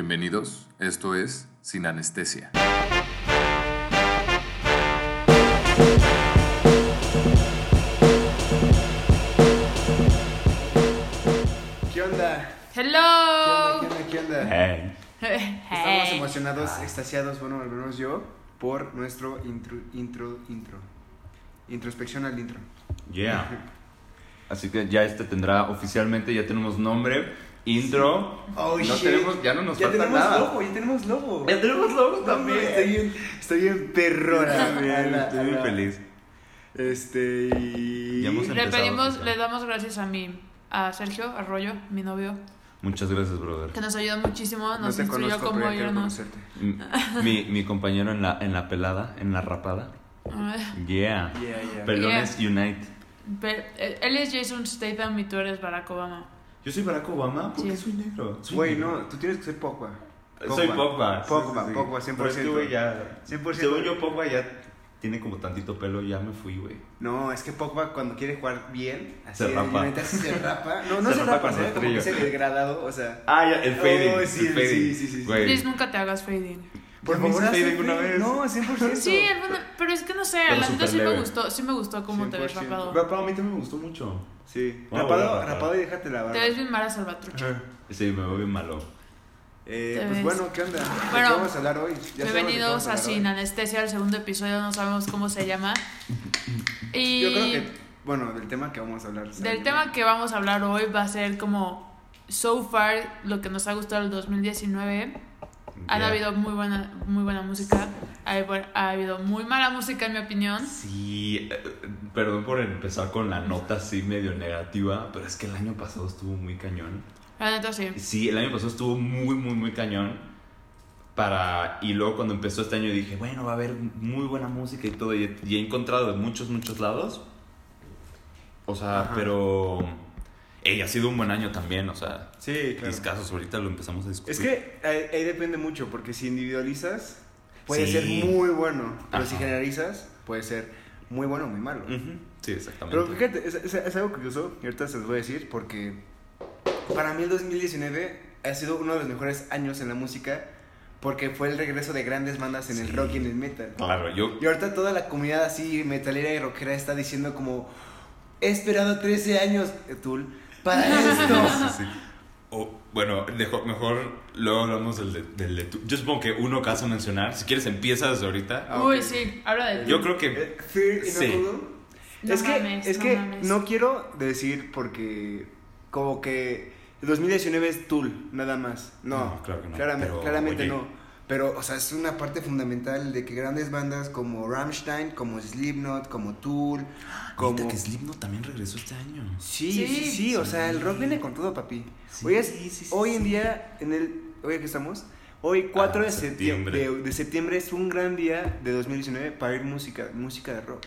Bienvenidos, esto es Sin Anestesia. ¿Qué onda? ¿Qué Hello. onda? ¿Qué onda? ¿Qué onda? Hey. Estamos Hey. emocionados, extasiados, bueno, al menos yo, por nuestro intro, intro, intro. Introspección al intro. Yeah. Así que ya este tendrá oficialmente, ya tenemos nombre, intro. Oh, no shit. tenemos, ya no nos ya falta nada. logo, ya tenemos logo. Ya tenemos logo No, también. Estoy bien, estoy bien perrona. También, Ana, estoy muy feliz. Este y... Ya hemos Le empezado, pedimos, le damos gracias a mi, a Sergio Arroyo, mi novio, Muchas gracias, brother. que nos ayudó muchísimo, No nos te instruyó cómo irnos. Mi, mi compañero en la, en la pelada, en la rapada. Yeah. Yeah, yeah. Pelones Unite. pe- eh, Él es Jason Statham y tú eres Barack Obama. Yo soy Barack Obama porque Sí. soy negro. Soy Güey, negro. no, tú tienes que ser Pogba. Soy Pogba. sí, Pogba, sí, sí. Pogba, 100%. Pero es que, güey, ya. 100%. Según yo, Pogba ya tiene como tantito pelo, ya me fui, güey. No, es que Pogba cuando quiere jugar bien, así Se rapa. se rapa. No, no Se se, rapa rapa, con ¿sabes? Como que el degradado, o sea. Ah, ya, el fading. Oh, sí, el fading. sí, sí, sí, sí. Güey. Please, nunca te hagas fading. Por favor, el una fade. vez. No, 100%. Sí, pero es que no sé, Pero la neta sí me gustó, sí me gustó cómo te ves 100%. rapado. Rapado a mí también me gustó mucho. Sí. Rapado, bueno, rapado y déjate la barba. Te ves bien mara salvatrucha. Sí, me veo bien malo. Eh, pues ves. bueno, ¿qué onda? ¿De Bueno, qué vamos a hablar hoy? Ya Bienvenidos a Sin hoy. Anestesia, el segundo episodio, no sabemos cómo se llama. Y Yo creo que, bueno, del tema que vamos a hablar. del tema que vamos a hablar hoy va a ser como so far lo que nos ha gustado el 2019. Han Yeah. habido muy buena, muy buena música, ha, ha habido muy mala música en mi opinión. Sí, eh, perdón por empezar con la nota así medio negativa, pero es que el año pasado estuvo muy cañón. La neta sí. Sí, el año pasado estuvo muy, muy, muy cañón. Para, y luego cuando empezó este año dije, bueno, va a haber muy buena música y todo. Y he, y he encontrado de muchos, muchos lados. O sea, Ajá. pero... Ey, ha sido un buen año también, o sea... Sí, claro. Discasos, ahorita lo empezamos a discutir. Es que ahí, ahí depende mucho, porque si individualizas, puede Sí. ser muy bueno. Pero si Ajá. generalizas, puede ser muy bueno o muy malo. Sí, exactamente. Pero fíjate, es, es- es algo curioso, y ahorita se los voy a decir, porque para mí el 2019 ha sido uno de los mejores años en la música, porque fue el regreso de grandes bandas en el rock y en el metal. Claro, yo... Y ahorita toda la comunidad así metalera y rockera está diciendo como, he esperado 13 años, Tool, para esto. Sí, sí. O, bueno, dejo- mejor luego hablamos del de, del de tu- Yo supongo que uno que a mencionar. Si quieres, empieza desde ahorita. Ah, Uy, sí, habla de ti. Yo creo que. Eh, Fear Sí. Inoculum. No es que, mames, es no que mames. no quiero decir porque como que el 2019 es Tool, nada más. No, No, claro que no, Claramente, pero, claramente oye. no. Pero, o sea, es una parte fundamental de que grandes bandas como Rammstein, como Slipknot, como Tool, como... Neta, que Slipknot también regresó este año. Sí, Sí. sí, sí, o sea, el rock viene con todo, papi. Sí, hoy es, sí, sí, hoy sí. en día, en el, hoy aquí estamos, hoy 4 Ah, de, septiembre. septiembre. De, de septiembre es un gran día de 2019 para ir música, música de rock.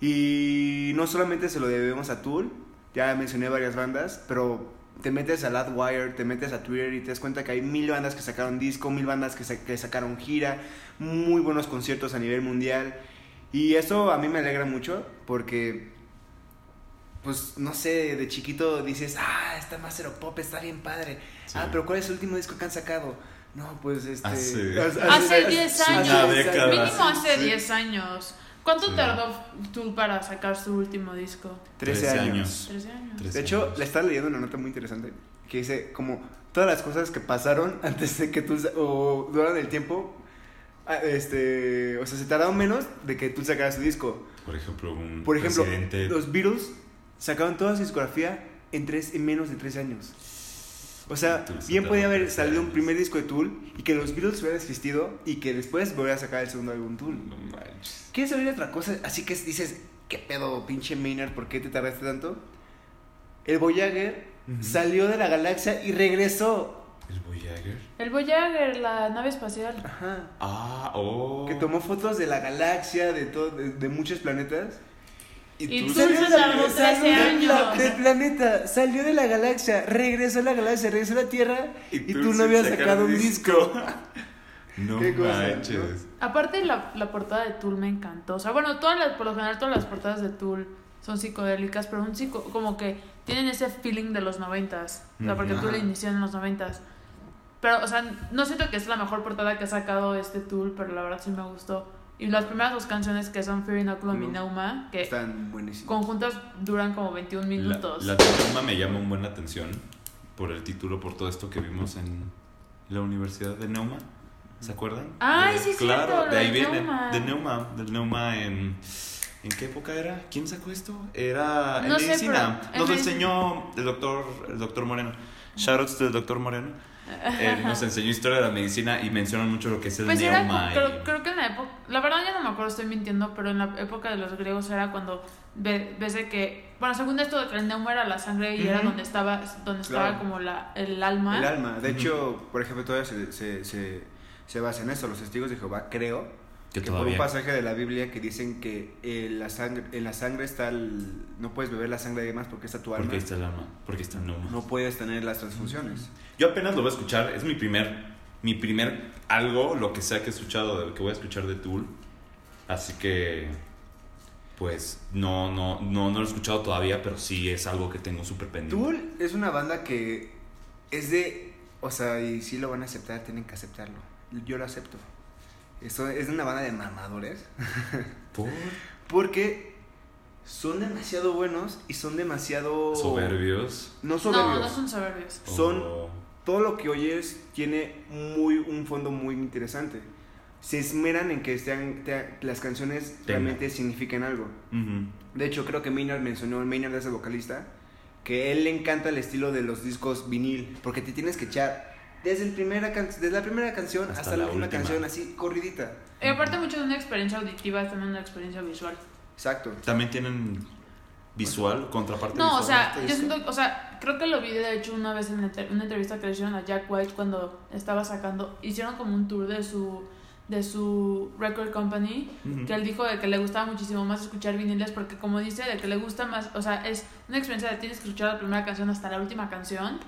Y no solamente se lo debemos a Tool, ya mencioné varias bandas, pero te metes a Ladwire, te metes a Twitter y te das cuenta que hay mil bandas que sacaron disco, mil bandas que, sa- que sacaron gira, muy buenos conciertos a nivel mundial. Y eso a mí me alegra mucho porque pues no sé, de chiquito dices, ah, está Master of Pop, está bien padre. Sí. Ah, pero ¿cuál es el último disco que han sacado? No, pues este. Hace- Hace 10 Una años. Mínimo hace Sí. 10 años. ¿Cuánto Sí. tardó tú para sacar su último disco? 13 13 años. años. 13 años. De hecho, le estaba leyendo una nota muy interesante que dice como todas las cosas que pasaron antes de que tú sa- o duran el tiempo, ah, este, o sea, se tardaron menos de que tú sacaras tu disco. Por ejemplo, un Por ejemplo, presidente. los Beatles sacaron toda su discografía en, tres, en menos de tres años. O sea, bien podía haber 13 salido un primer disco de Tool y que los Beatles hubieran existido y que después volviera a sacar el segundo álbum Tool. No manches. ¿Quieres saber otra cosa? Así que dices, ¿qué pedo, pinche Maynard? ¿Por qué te tardaste tanto? El Voyager salió de la galaxia y regresó. ¿El Voyager? El Voyager, la nave espacial. Ajá. Ah, oh. Que tomó fotos de la galaxia, de, todo, de, de muchos planetas. Y tú- tú salió 13 de la- años. del planeta, salió de la galaxia, regresó a la galaxia, regresó a la Tierra y, tú, no habías sacado un disco. No Qué cosa, manches. Aparte, la, la portada de Tool me encantó. O sea, bueno, todas las, por lo general, todas las portadas de Tool son psicodélicas, pero un psico, como que tienen ese feeling de los noventas. O sea, porque. Tool inició en los noventas. Pero, o sea, no siento que es la mejor portada que ha sacado este Tool, pero la verdad sí me gustó. Y las primeras dos canciones que son Fear Inoculum y Ujú. Neuma, que Están buenísimos. conjuntas duran como 21 La, minutos. la Neuma me llama un buen la atención por el título, por todo esto que vimos en la Universidad de Neuma. ¿Se acuerdan? Ay, De- sí, Claro, cierto, de ahí de viene. Neuma. De Neuma. Del Neuma en. ¿En qué época era? ¿Quién sacó esto? Era en No sé, medicina. pero en Nos lo enseñó el doctor, el doctor Moreno. Shoutouts del doctor Moreno. Él nos enseñó historia de la medicina y mencionan mucho lo que es el Pues era, y- creo, creo que en la época, la verdad ya no me acuerdo, estoy mintiendo, pero en la época de los griegos era cuando ve- ves de que, bueno, según esto de que el neuma era la sangre y era donde estaba, donde estaba Claro. como la, el alma. El alma. De hecho, por ejemplo, todavía se, se, se, se basa en eso. Los testigos de Jehová, creo, que que por un pasaje de la Biblia que dicen que eh, la sangre, en la sangre está el... No puedes beber la sangre de demás porque está tu alma. Porque está el alma. Porque está el neuma. No puedes tener las transfusiones. Yo apenas lo voy a escuchar, es mi primer, mi primer algo, lo que sea que he escuchado, que voy a escuchar de Tool. Así que, pues, no, no, no, no lo he escuchado todavía, pero sí es algo que tengo súper pendiente. Tool es una banda que es de... O sea, y si lo van a aceptar, tienen que aceptarlo. Yo lo acepto. Esto es de una banda de mamadores. Por Porque son demasiado buenos y son demasiado... soberbios. No no, soberbios. no son soberbios. Son- o- todo lo que oyes tiene muy un fondo muy interesante. Se esmeran en que sean, te- las canciones realmente signifiquen algo. De hecho, creo que Maynard mencionó, Maynard es el vocalista, que él le encanta el estilo de los discos vinil, porque te tienes que echar desde, el primera can- desde la primera canción Hasta hasta, la la última última. canción, así corridita. Y aparte mucho de una experiencia auditiva es también una experiencia visual. Exacto. También tienen visual, contraparte No, o visual. sea, este yo siento, o sea, creo que lo vi de hecho una vez en una entrevista que le hicieron a Jack White cuando estaba sacando, hicieron como un tour de su de su record company, que él dijo de que le gustaba muchísimo más escuchar viniles porque como dice, de que le gusta más, o sea, es una experiencia de tienes que escuchar la primera canción hasta la última canción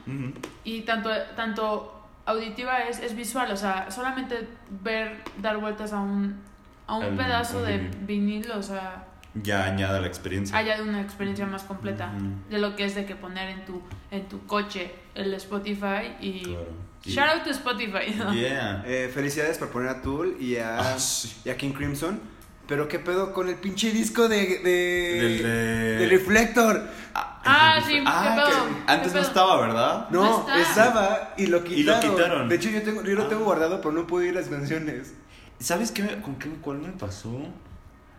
y tanto tanto auditiva es, es visual, o sea, solamente ver dar vueltas a un a un pedazo de vinil. vinil, o sea, Ya añade la experiencia. haya una experiencia más completa de lo que es de que poner en tu en tu coche el Spotify y Claro. Y- shout out to Spotify ¿no? Yeah. Eh, felicidades por poner a Tool y a, Ah, sí. y a King Crimson. Pero qué pedo con el pinche disco de... de, Del de- de Reflector. Ah, sí, Ah, qué que pedo, antes qué no estaba, ¿verdad? No, estaba y lo quitaron. Y lo quitaron. De hecho, yo, tengo, yo lo tengo Ah. guardado, pero no puedo ir las canciones. ¿Sabes qué me- con qué cuál me pasó?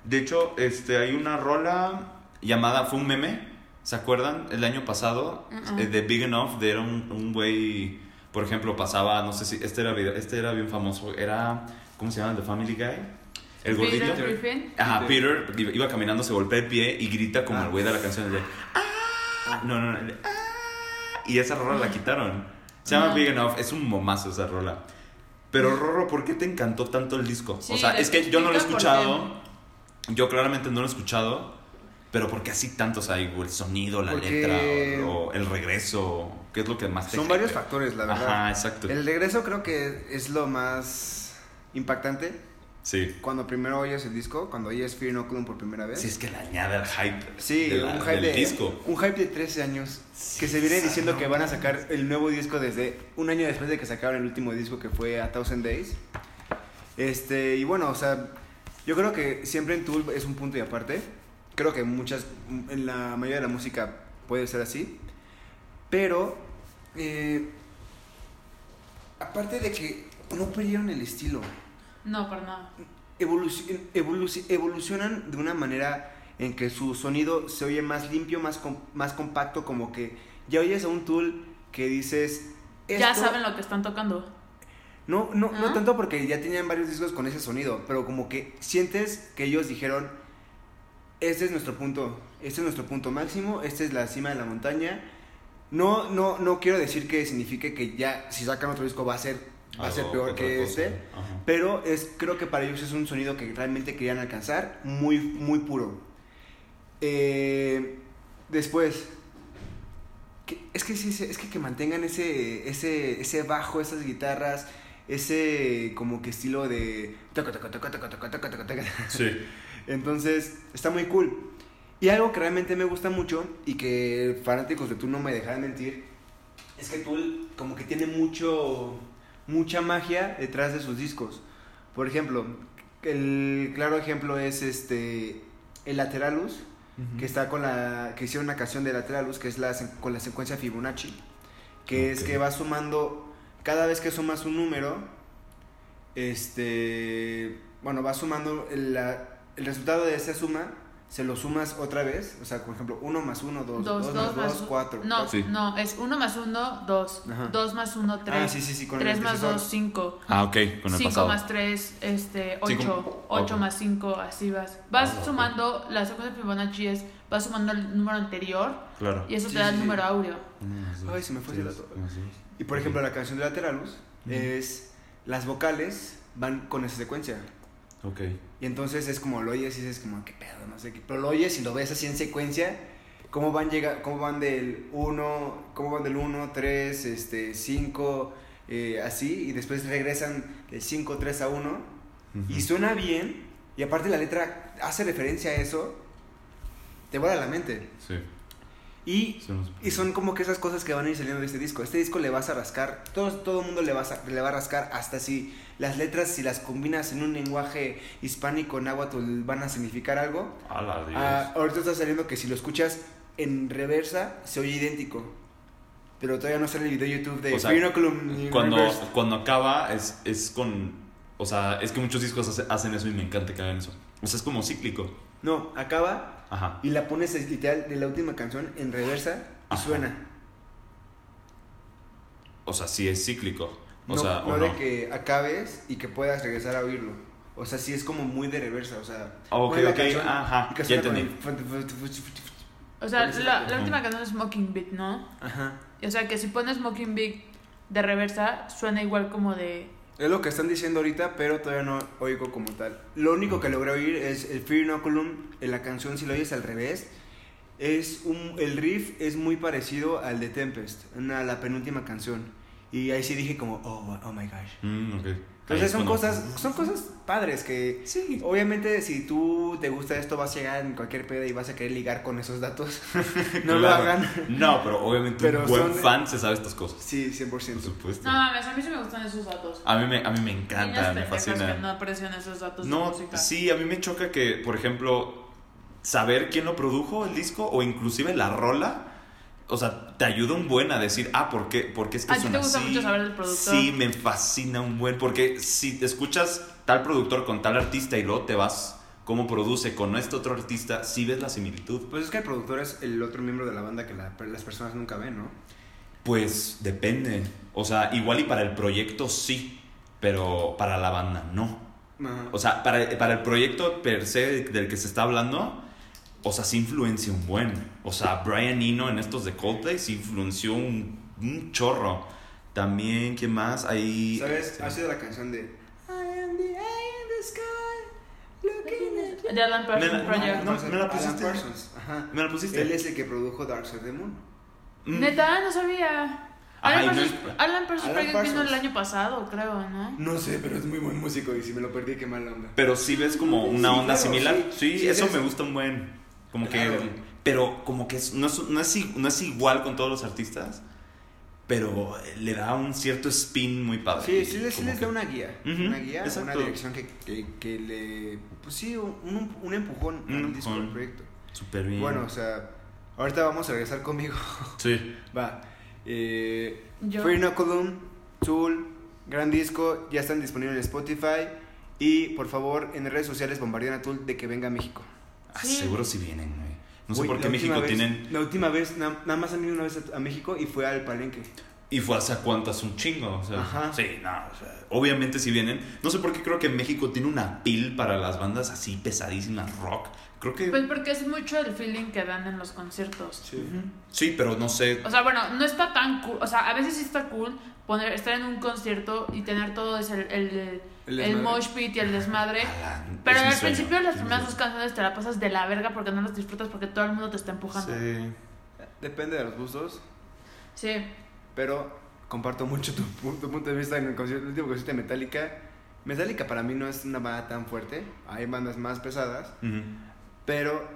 De hecho, este hay una rola llamada fue un meme, ¿se acuerdan? El año pasado eh, de Big Enough de era un un güey, por ejemplo, pasaba, no sé si este era video- este era bien famoso, era ¿cómo se llama? The Family Guy. El gordito. Peter Griffin Ajá, Peter iba- caminando, se golpea el pie y grita como Ah. el güey de la canción de "Ah". No, no, no. de, "Ah". Y esa rola la quitaron. Se llama Ah. Big Enough, es un momazo esa rola. Pero Rorro, ¿por qué te encantó tanto el disco? Sí, o sea, es que yo no lo he escuchado. Yo claramente no lo he escuchado. Pero ¿por qué así tantos hay? El sonido, la Porque- letra, o, o el regreso. ¿Qué es lo que más te Son varios factores, la verdad. Ajá, exacto. El regreso creo que es lo más impactante. Sí. Cuando primero oyes el disco, cuando oyes Fear Inoculum por primera vez. Sí, es que le añade el hype Sí, de la- un, hype del de, disco. un hype de 13 años. Que se viene diciendo que van a sacar el nuevo disco desde un año después de que sacaron el último disco que fue A Thousand Days. Este, y bueno, o sea, yo creo que siempre en Tool es un punto y aparte. Creo que muchas, en la mayoría de la música puede ser así. Pero, eh, aparte de que no perdieron el estilo no para nada evoluci- evoluci- evolucionan de una manera en que su sonido se oye más limpio, más, com- más compacto, como que ya oyes a un tool que dices... ya saben lo que están tocando No, no, no ¿Ah? tanto porque ya tenían varios discos con ese sonido, pero como que sientes que ellos dijeron, este es nuestro punto, este es nuestro punto máximo, esta es la cima de la montaña. No, no, no quiero decir que signifique que ya si sacan otro disco va a ser, va a ser peor que cosa. este. Ajá. Pero es, creo que para ellos es un sonido que realmente querían alcanzar, muy, muy puro. Eh, después, que- es que sí, es que, que mantengan ese, ese, ese bajo, esas guitarras, ese como que estilo de... Sí. Entonces, está muy cool. Y algo que realmente me gusta mucho y que fanáticos de Tool no me dejarán mentir, es que Tool como que tiene mucho mucha magia detrás de sus discos. Por ejemplo, el claro ejemplo es este el Lateralus, que está con la que hicieron una canción de Lateralus, que es la con la secuencia Fibonacci, que es que va sumando cada vez que sumas un número este bueno, va sumando el, la- el resultado de esa suma se lo sumas otra vez, o sea, por ejemplo, 1 más 1, 2, 2 Dos, dos más más 2, u- 4. No, Sí. no, es 1 más 1, 2. Ajá. 2 más 1, 3. Ah, sí, sí, sí, con el 3 más antecesor. 2, 5. Ah, ok, con el 5 pasado. más 3, este, 8. Cinco- 8 ok. más 5, así vas. Vas Ah, sumando, la secuencia de Fibonacci es, vas sumando el número anterior Claro. y eso Sí, te da sí, el sí. número áureo. Ay, se me fue dato. Y por ejemplo, la canción de Lateralus Ujú. es las vocales van con esa secuencia. Ok. Y entonces es como lo oyes y dices como, qué pedo, no sé qué. Pero lo oyes y lo ves así en secuencia. Cómo van, llega, cómo van del 1, cómo van del 1, 3, este, 5, eh, así. Y después regresan del 5, 3 a 1. Y suena bien. Y aparte la letra hace referencia a eso. Te vuela la mente. Sí. Y, Son y son como que esas cosas que van a ir saliendo de este disco. Este disco le vas a rascar, todo, todo el mundo le, vas a- le va a rascar hasta si las letras, si las combinas en un lenguaje hispánico, náhuatl, van a significar algo. A la Dios. Ah, ahorita está saliendo que si lo escuchas en reversa, se oye idéntico. Pero todavía no sale el video de YouTube de O sea, cuando, cuando acaba es, es con... O sea, es que muchos discos hace- hacen eso y me encanta que hagan eso. O sea, es como cíclico. No, acaba Ajá. y la pones es literal de la última canción en reversa y Ajá. suena. O sea, sí es cíclico. O no sea, no o de no. que acabes y que puedas regresar a oírlo. O sea, sí es como muy de reversa, o sea... Ah, ok, ok, canción ajá, ya entendí. O sea, la, la última canción es Smoking Beat, ¿no? Ajá. O sea, que si pones Smoking Beat de reversa, suena igual como de... Es lo que están diciendo ahorita, pero todavía no oigo como tal. Lo único que logré oír es el Fear Inoculum en la canción, si lo oyes al revés. Es un, el riff es muy parecido al de Tempest, en la, penúltima canción. Y ahí sí dije como, oh, oh my gosh. Mm. Entonces es son cosas, son cosas padres que Sí. obviamente si tú te gusta esto vas a llegar en cualquier peda y vas a querer ligar con esos datos. no lo hagan. No, pero obviamente Pero un buen de- fan se sabe estas cosas. Sí, Por 100%. supuesto. No mames, a mí sí me gustan esos datos. A mí me, a mí me encanta, me fascina. que no aprecian esos datos de No, música. sí, a mí me choca que, por ejemplo, saber quién lo produjo el disco o inclusive la rola, o sea, te ayuda un buen a decir, ah, ¿por qué, por qué es que ¿A suena te gusta así? mucho saber del productor? Sí, me fascina un buen, porque si te escuchas tal productor con tal artista y luego te vas cómo produce con este otro artista, sí ves la similitud. Pues es que el productor es el otro miembro de la banda que la- las personas nunca ven, ¿no? Pues depende. O sea, igual y para el proyecto sí, pero para la banda no. Ajá. O sea, para, para el proyecto per se del que se está hablando, o sea, sí influencia un buen. O sea, Brian Eno en estos de Coldplay sí influenció un, un chorro. También, ¿quién más? Ahí. ¿Sabes? este, Ha sido la canción de I am the eye in the sky looking at De Alan Parsons Me la- Project. no, me la Alan pusiste. Parsons, Ajá. ¿Me la pusiste? Él es el que produjo Dark Side of the Moon. Mm. Neta, no sabía. Alan no Parsons, es- Alan Parsons Alan Project vino Parsons. el año pasado, creo, ¿no? No sé, pero es muy buen músico y si me lo perdí, qué mala onda. Pero sí ves como una Sí, onda claro, similar. sí. Sí, Sí, eso es me gusta un buen. Como Claro. que. Pero como que es- no, es, no, es, i- no es igual con todos los artistas. Pero le da un cierto spin muy padre. Sí, sí, les, sí les que- da una guía. Una guía, una dirección que, que, que le. Pues sí, un, un, empujón Un al disco, al empujón. proyecto. Súper bien. Bueno, o sea, ahorita vamos a regresar conmigo. Sí. Va. Eh, Yo. Free Inoculum, Tool, gran disco, ya están disponibles en Spotify. Y por favor, en redes sociales bombardean a Tool de que venga a México. Ah, Sí. seguro si vienen, güey. No sé por qué México vez- tienen. La última vez, na- nada más han venido una vez a, a México y fue al Palenque. Y fue hace cuántas un chingo. O sea, Ajá. Sí, no. o sea, obviamente si vienen. No sé por qué creo que México tiene una pil para las bandas así pesadísimas rock. Creo que. Pues porque es mucho el feeling que dan en los conciertos. Ujú. Sí, pero no sé. O sea, bueno, no está tan cool. O sea, a veces sí está cool poner, estar en un concierto y tener todo ese, el, el, El el, mosh pit y el desmadre. Alan, Pero al sueño, principio las primeras dos canciones te la pasas de la verga porque no las disfrutas porque todo el mundo te está empujando. Sí. Depende de los gustos, Sí. pero comparto mucho tu, pu- tu punto de vista en el, concierto, el último concierto de Metallica. Metallica para mí no es una banda tan fuerte, hay bandas más pesadas, pero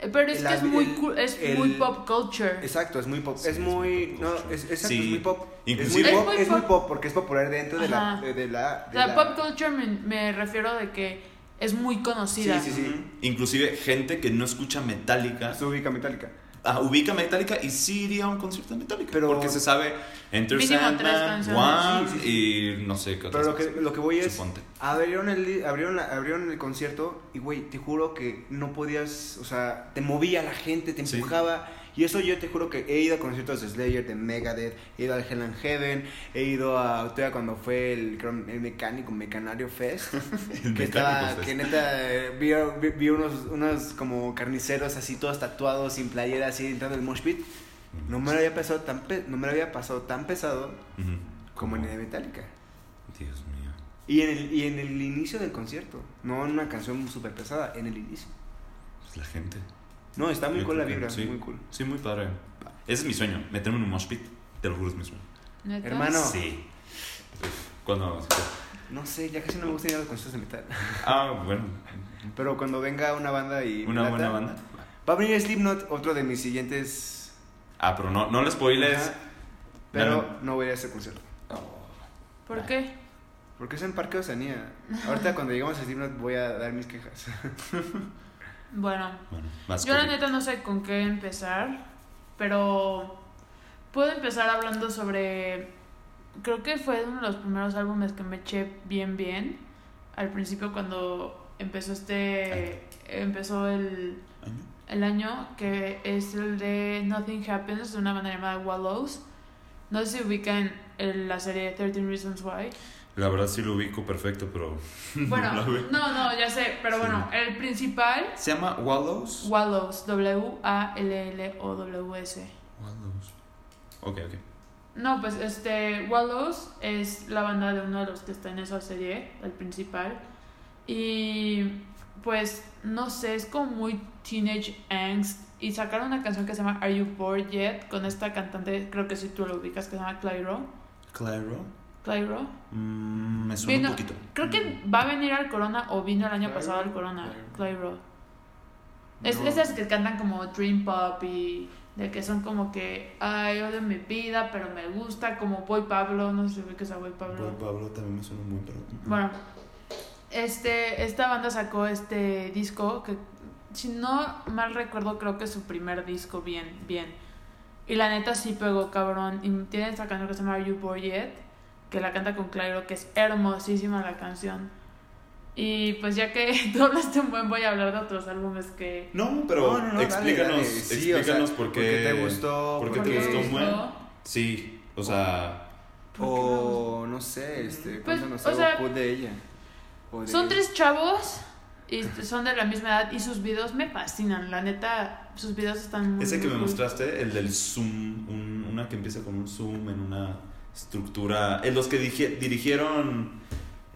Pero es El que es muy, el- es el- muy pop culture. Exacto, es muy pop. Sí, es es muy. pop No, es, exacto, Sí, es muy pop. inclusive- es muy Es pop, muy es muy pop. pop porque es popular dentro de la, de, de la. O de sea, la- pop culture me, me refiero de que es muy conocida. Sí, sí, sí. Inclusive gente que no escucha Metallica Se ubica Metallica. Ah, ubica Metallica y sí iría a un concierto de Metallica. Pero- porque se sabe Enter Sandman. One Sí, sí, y no sé qué Pero lo que, lo que voy es. Suponte. Abrieron el, abrieron, la- abrieron el concierto y, güey, te juro que no podías. O sea, te movía la gente, te Sí. Y eso yo te juro que he ido a conciertos de Slayer, de Megadeth, he ido al Hell and Heaven, he ido a. Todavía cuando fue el, el mecánico, Mecanario Fest. El que estaba, fest. que neta, eh, vi, vi- vi unos, unos como carniceros así, todos tatuados, sin playera, así, entrando en el mosh pit. No me lo había pasado tan, pe- no me lo había pasado tan pesado como en el de Metallica. Dios mío. Y en el, y en el inicio del concierto, no en una canción súper pesada, en el inicio. Pues la gente. No, está muy cool la vibra, sí. muy cool. Sí, muy padre. Ese es mi sueño, meterme en un mosh pit. Te lo juro, es mi sueño. ¿Neta? Hermano. No. Sí. Cuando. No sé, ya casi no me gusta ir a los conciertos de metal. Ah, bueno. Pero cuando venga una banda y... Una buena banda. Va a venir Slipknot, otro de mis siguientes... Ah, pero no, no le spoiles. Ajá, pero Dale. no voy a ese concierto. ¿Por qué? Porque es en Parque Oceanía. Ahorita cuando llegamos a Slipknot voy a dar mis quejas. Bueno, yo la neta no sé con qué empezar, pero puedo empezar hablando sobre... Creo que fue uno de los primeros álbumes que me eché bien bien. Al principio cuando empezó este... Empezó el, Año. el año, que es el de Nothing Happens, de una banda llamada Wallows. No sé si ubican el- la serie 13 Reasons Why. La verdad sí lo ubico perfecto, pero. Bueno, no la no, ya sé, pero Sí. bueno, el principal, ¿Se llama Wallows? Wallows, W-A-L-L-O-W-S. Wallows. Ok, ok. No, pues este, Wallows es la banda de uno de los que está en esa serie, el principal. Y pues, no sé, es como muy teenage angst. Y sacaron una canción que se llama Are You Bored Yet? Con esta cantante, creo que sí tú lo ubicas, que se llama Clyro. Claro. Clyro. Mm, me suena Vino- un poquito. Creo que va a venir al Corona o vino el año Clyro, pasado al Corona. Clyro. Clyro. Es No. esas que cantan como Dream Pop y de que son como que, ay, odio mi vida, pero me gusta, como Boy Pablo, no sé si ubicas a Boy Pablo. Boy Pablo también me suena muy, pero. Bueno, este, esta banda sacó este disco que, si no mal recuerdo, creo que es su primer disco bien, bien. Y la neta sí pegó cabrón. Y tiene esta canción que se llama You Bored Yet? Que la canta con Clairo, que es hermosísima la canción. Y pues ya que tú hablaste un buen, voy a hablar de otros álbumes que... No, pero No, no, no, dale, explícanos, dale. Sí, o sea, explícanos por qué. porque te gustó, ¿Por qué porque- te gustó me un buen? gustó. Sí, o sea. O no sé, este, Pues, o sea, de ella. O de- Son tres chavos y son de la misma edad y sus videos me fascinan. La neta, sus videos están muy Ese que muy me mostraste, el del zoom, un- una que empieza con un zoom en una estructura. En los que dije- dirigieron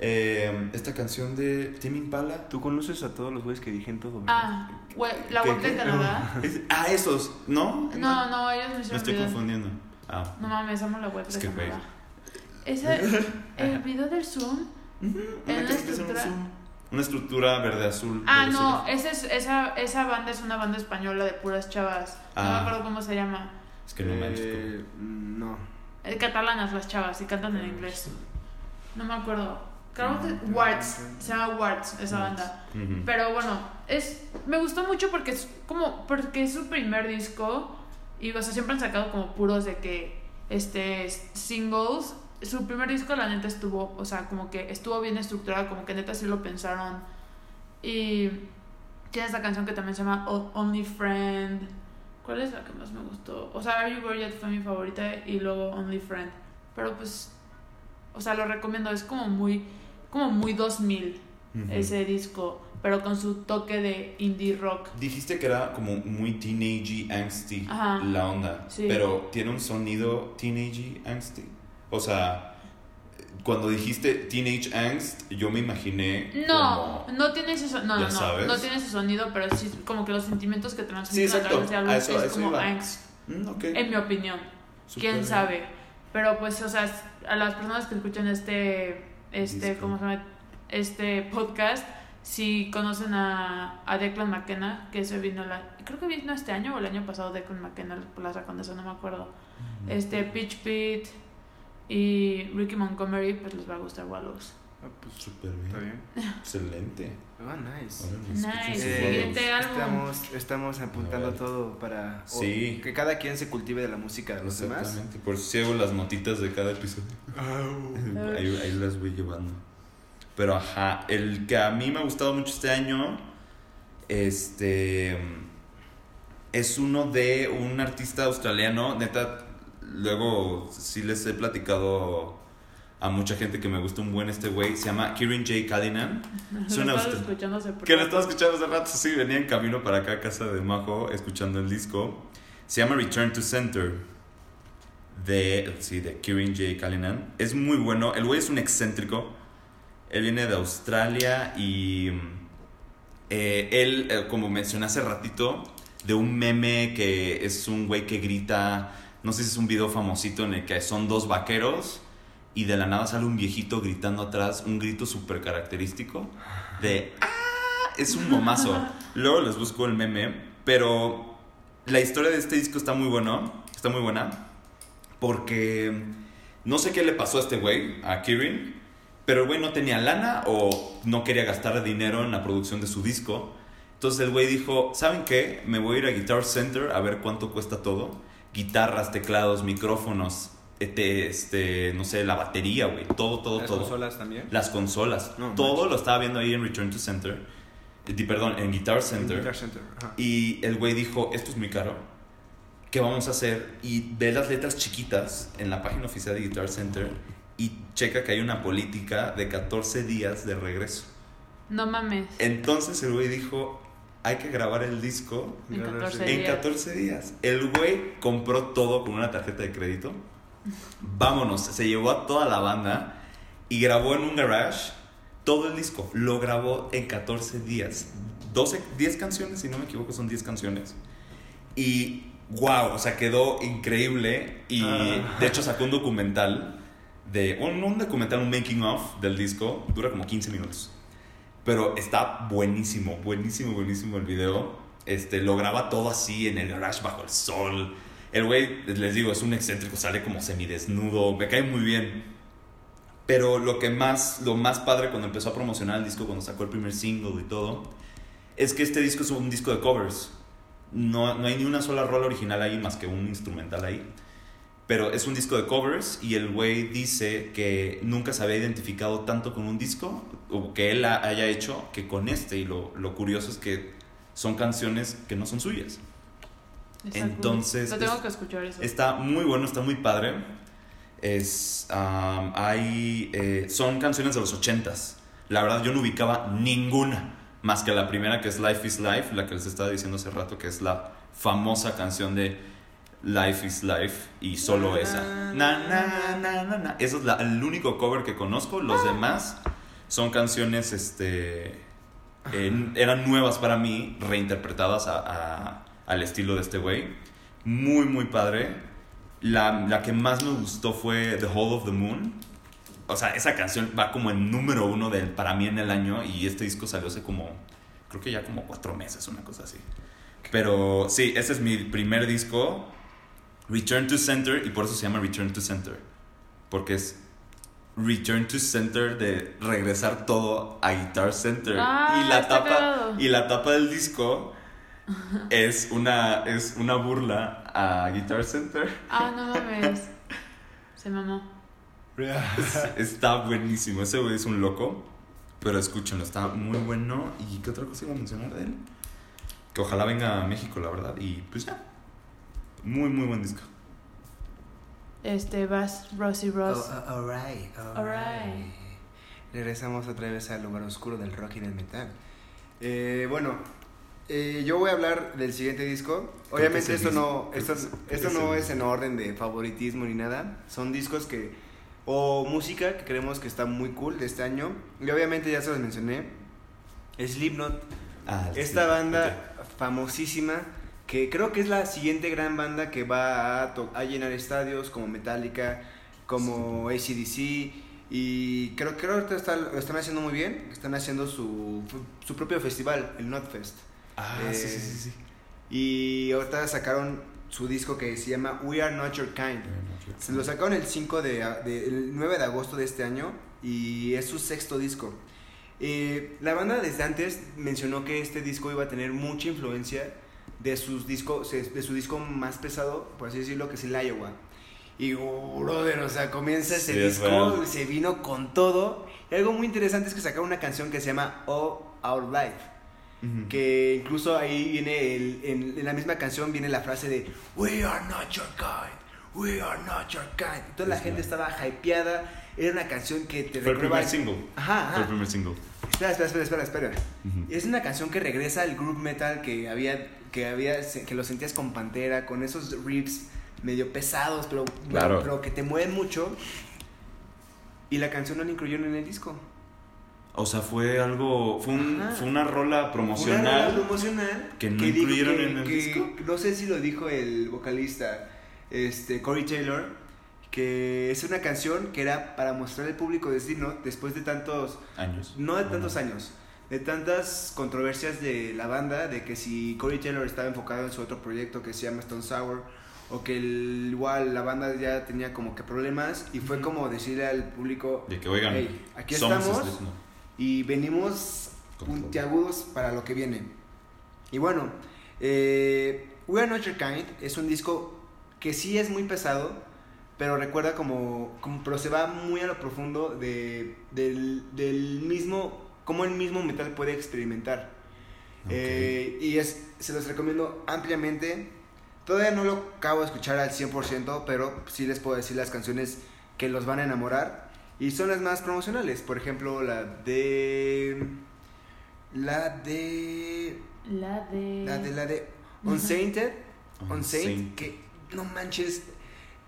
eh, esta canción de Tim Impala. Tú conoces a todos los güeyes que dijeron todo. Ah, hue- la ¿Qué, web de? Canadá. Ah, esos, ¿no? No, no, ellos Me hicieron estoy confundiendo. Ah. No mames, amo la web Es de que, güey. Canadá. Ese, el video del Zoom. Una en estructura- zoom. Una estructura verde-azul. Ah, verde no, azul. ese es, esa, esa banda es una banda española de puras chavas. No me Ah. acuerdo cómo se llama. Es que no manches. Eh, no. Catalanas las chavas y cantan en inglés. No me acuerdo. Creo que Mm, Warts. Se llama Warts esa banda. Pero bueno, es me gustó mucho porque es como porque es su primer disco y o sea, siempre han sacado como puros de que este singles. Su primer disco la neta estuvo, o sea, como que estuvo bien estructurado, como que neta sí lo pensaron. Y tiene esta canción que también se llama Only Friend. ¿Cuál es la que más me gustó? O sea, Are You Yet fue mi favorita y luego Only Friend. Pero pues o sea, lo recomiendo, es como muy como muy 2000 Ujú. ese disco, pero con su toque de indie rock. Dijiste que era como muy teenagey, angsty Ajá. la onda, Sí. pero tiene un sonido teenagey, angsty. O sea, cuando dijiste teenage angst, yo me imaginé No, como- no tiene ese sonido, no, no, sabes. no tiene ese sonido, pero sí como que los sentimientos que Sí, transmiten a exacto, través de álbum a eso- a es eso como iba. angst, Mm, ok. en mi opinión. Súper quién sabe. Pero pues, o sea, a las personas que escuchan este, este. ¿cómo se llama? Este podcast, si conocen a, a Declan McKenna, que ese vino, la, creo que vino este año o el año pasado Declan McKenna por la Condesa, no me acuerdo. Este, Pitch Pete y Ricky Montgomery, pues les va a gustar Wallows. Ah, pues, Súper está bien. bien. Excelente. Ah, nice. Nice. Eh, Siguiente estamos, estamos apuntando todo para o- Sí. que cada quien se cultive de la música de los demás. Exactamente. Por sí hago las notitas de cada episodio. ahí, ahí las voy llevando. Pero ajá, el que a mí me ha gustado mucho este año, este, es uno de un artista australiano, neta, luego sí les he platicado a mucha gente que me gusta un buen este güey, se llama Kieran J. Callinan. Escuchando hace poco. Que lo estaba escuchando hace rato, sí, venía en camino para acá a casa de Majo escuchando el disco. Se llama Return to Center de, sí, de Kieran J. Callinan. Es muy bueno, el güey es un excéntrico. Él viene de Australia y eh, él, eh, como mencioné hace ratito, de un meme que es un güey que grita, no sé si es un video famosito en el que son dos vaqueros y de la nada sale un viejito gritando atrás, un grito súper característico de ¡Ah! Es un momazo. Luego les busco el meme, pero la historia de este disco está muy bueno, está muy buena, porque no sé qué le pasó a este güey, a Kirin, pero el güey no tenía lana o no quería gastar dinero en la producción de su disco. Entonces el güey dijo, ¿saben qué? Me voy a ir a Guitar Center a ver cuánto cuesta todo. Guitarras, teclados, micrófonos, este, este no sé, la batería, güey. Todo, todo, Las todo. consolas también. Las consolas. No, todo manches. lo estaba viendo ahí en Return to Center. Eh, di- Perdón, en Guitar Center. Guitar Center. ajá. Y el güey dijo, esto es muy caro. ¿Qué vamos a hacer? Y ve las letras chiquitas en la página oficial de Guitar Center y checa que hay una política de 14 días de regreso. No mames. Entonces el güey dijo, hay que grabar el disco En 14 en días. 14 días. El güey compró todo con una tarjeta de crédito. Vámonos, se llevó a toda la banda y grabó en un garage todo el disco. Lo grabó en 14 días. 12, 10 canciones, si no me equivoco, son 10 canciones. Y wow, o sea, quedó increíble. Y Ah. de hecho sacó un documental de un, un documental, un making of del disco. Dura como 15 minutos. Pero está buenísimo, buenísimo, buenísimo el video. Este, lo graba todo así en el garage bajo el sol. El güey, les digo, es un excéntrico, sale como semidesnudo, me cae muy bien. Pero lo que más, lo más padre cuando empezó a promocionar el disco, cuando sacó el primer single y todo, es que este disco es un disco de covers. No, no hay ni una sola rola original ahí más que un instrumental ahí. Pero es un disco de covers y el güey dice que nunca se había identificado tanto con un disco o que él ha- haya hecho que con este. Y lo, lo curioso es que son canciones que no son suyas. Está cool. Entonces, Lo tengo que escuchar eso. Está muy bueno, está muy padre. Es, hay, eh, son canciones de los ochentas. La verdad yo no ubicaba ninguna. Más que la primera que es Life is Life, la que les estaba diciendo hace rato, que es la famosa canción de Life is Life y solo esa. Na, na, na, na, na. Ese es la- el único cover que conozco. Los demás son canciones, este, en- eran nuevas para mí, reinterpretadas a- a- al estilo de este güey. Muy, muy padre. La, la que más me gustó fue The Hole of the Moon. O sea, esa canción va como en número uno del, para mí en el año y este disco salió hace como, creo que ya como cuatro meses, una cosa así. Pero sí, ese es mi primer disco, Return to Center, y por eso se llama Return to Center. Porque es Return to Center de regresar todo a Guitar Center. Ah, y, la tapa, cagado. y la tapa del disco es una, es una burla a Guitar Center. Ah, no mames. Se mamó. Está buenísimo. Ese güey es un loco. Pero escúchenlo, está muy bueno. ¿Y qué otra cosa iba a mencionar de él? Que ojalá venga a México, la verdad. Y pues ya. Muy, muy buen disco. Este, vas, Rosy Ross. Oh, oh, alright, alright. Alright. Regresamos otra vez al lugar oscuro del rock y del metal. Eh, bueno, eh, yo voy a hablar del siguiente disco. Obviamente esto disco. no, esto, esto es no es en orden de favoritismo ni nada. Son discos que o música que creemos que está muy cool de este año. Y obviamente ya se los mencioné. Slipknot, Ah, esta sí, banda famosísima que creo que es la siguiente gran banda que va a, a llenar estadios como Metallica, como ACDC, Y creo que ahorita está- lo están haciendo muy bien. Están haciendo su, su propio festival, el Notfest. Ah, Eh, sí, sí, sí, sí. Y ahorita sacaron su disco que se llama We Are Not Your Kind. Se lo sacaron el 5 de, de- el 9 de agosto de este año y es su sexto disco. Eh, la banda desde antes mencionó que este disco iba a tener mucha influencia de, sus discos, de su disco más pesado, por así decirlo, que es el Iowa. Y, oh, brother, o sea, comienza ese Sí, disco, se vino con todo. Y algo muy interesante es que sacaron una canción que se llama All Our Life. Que incluso ahí viene, el, en, en la misma canción viene la frase de We are not your kind, we are not your kind. Y toda la Es gente verdad. estaba hypeada. Era una canción que te Fue el primer single. Ajá, Fue el primer single. Espera, espera, espera, espera, espera. Es una canción que regresa al group metal que había, que había, que lo sentías con Pantera, con esos riffs medio pesados, pero, Claro. pero que te mueven mucho. Y la canción no la incluyeron en el disco. O sea, fue algo. Fue, un- fue una rola Una rola promocional. promocional que no dijo incluyeron que- en el que- disco. No sé si lo dijo el vocalista este, Corey Taylor, que es una canción que era para mostrar al público decir, ¿no? Después de tantos, Años. no de tantos años, de tantas controversias de la banda, de que si Corey Taylor estaba enfocado en su otro proyecto que se llama Stone Sour, o que el- igual la banda ya tenía como que problemas, y fue como decirle al público, De que, oigan, "Hey, aquí somos estamos, Slipknot. y venimos puntiagudos para lo que viene. Y bueno, eh, We Are Not Your Kind es un disco que sí es muy pesado, pero recuerda como, como pero se va muy a lo profundo de, del, del mismo, cómo el mismo metal puede experimentar. Eh, y es, se los recomiendo ampliamente. Todavía no lo acabo de escuchar al 100%, pero sí les puedo decir las canciones que los van a enamorar. Y son las más promocionales. Por ejemplo, la de... La de... La de. La de la de Unsainted. Unsainted. Unsainted. Que no manches.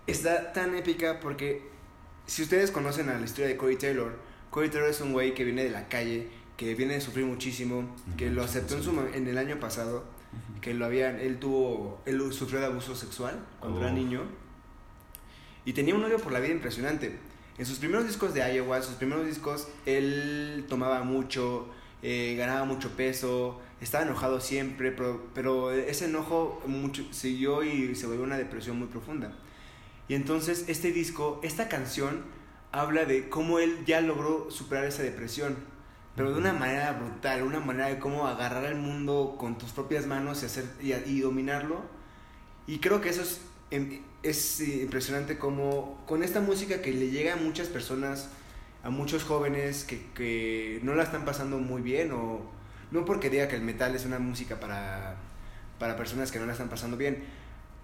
Está tan épica porque si ustedes conocen a la historia de Corey Taylor, Corey Taylor es un güey que viene de la calle, que viene de sufrir muchísimo, que lo aceptó en, su, en el año pasado, que lo habían, él tuvo, él sufrió de abuso sexual cuando era Oh. niño y tenía un odio por la vida impresionante. En sus primeros discos de Iowa, sus primeros discos, él tomaba mucho, eh, ganaba mucho peso, estaba enojado siempre, pero, pero ese enojo mucho, siguió y se volvió una depresión muy profunda. Y entonces este disco, esta canción, habla de cómo él ya logró superar esa depresión, pero de una manera brutal, una manera de cómo agarrar al mundo con tus propias manos y, hacer, y, y dominarlo. Y creo que eso es, em, es impresionante como con esta música que le llega a muchas personas, a muchos jóvenes que, que no la están pasando muy bien o no porque diga que el metal es una música para, para personas que no la están pasando bien,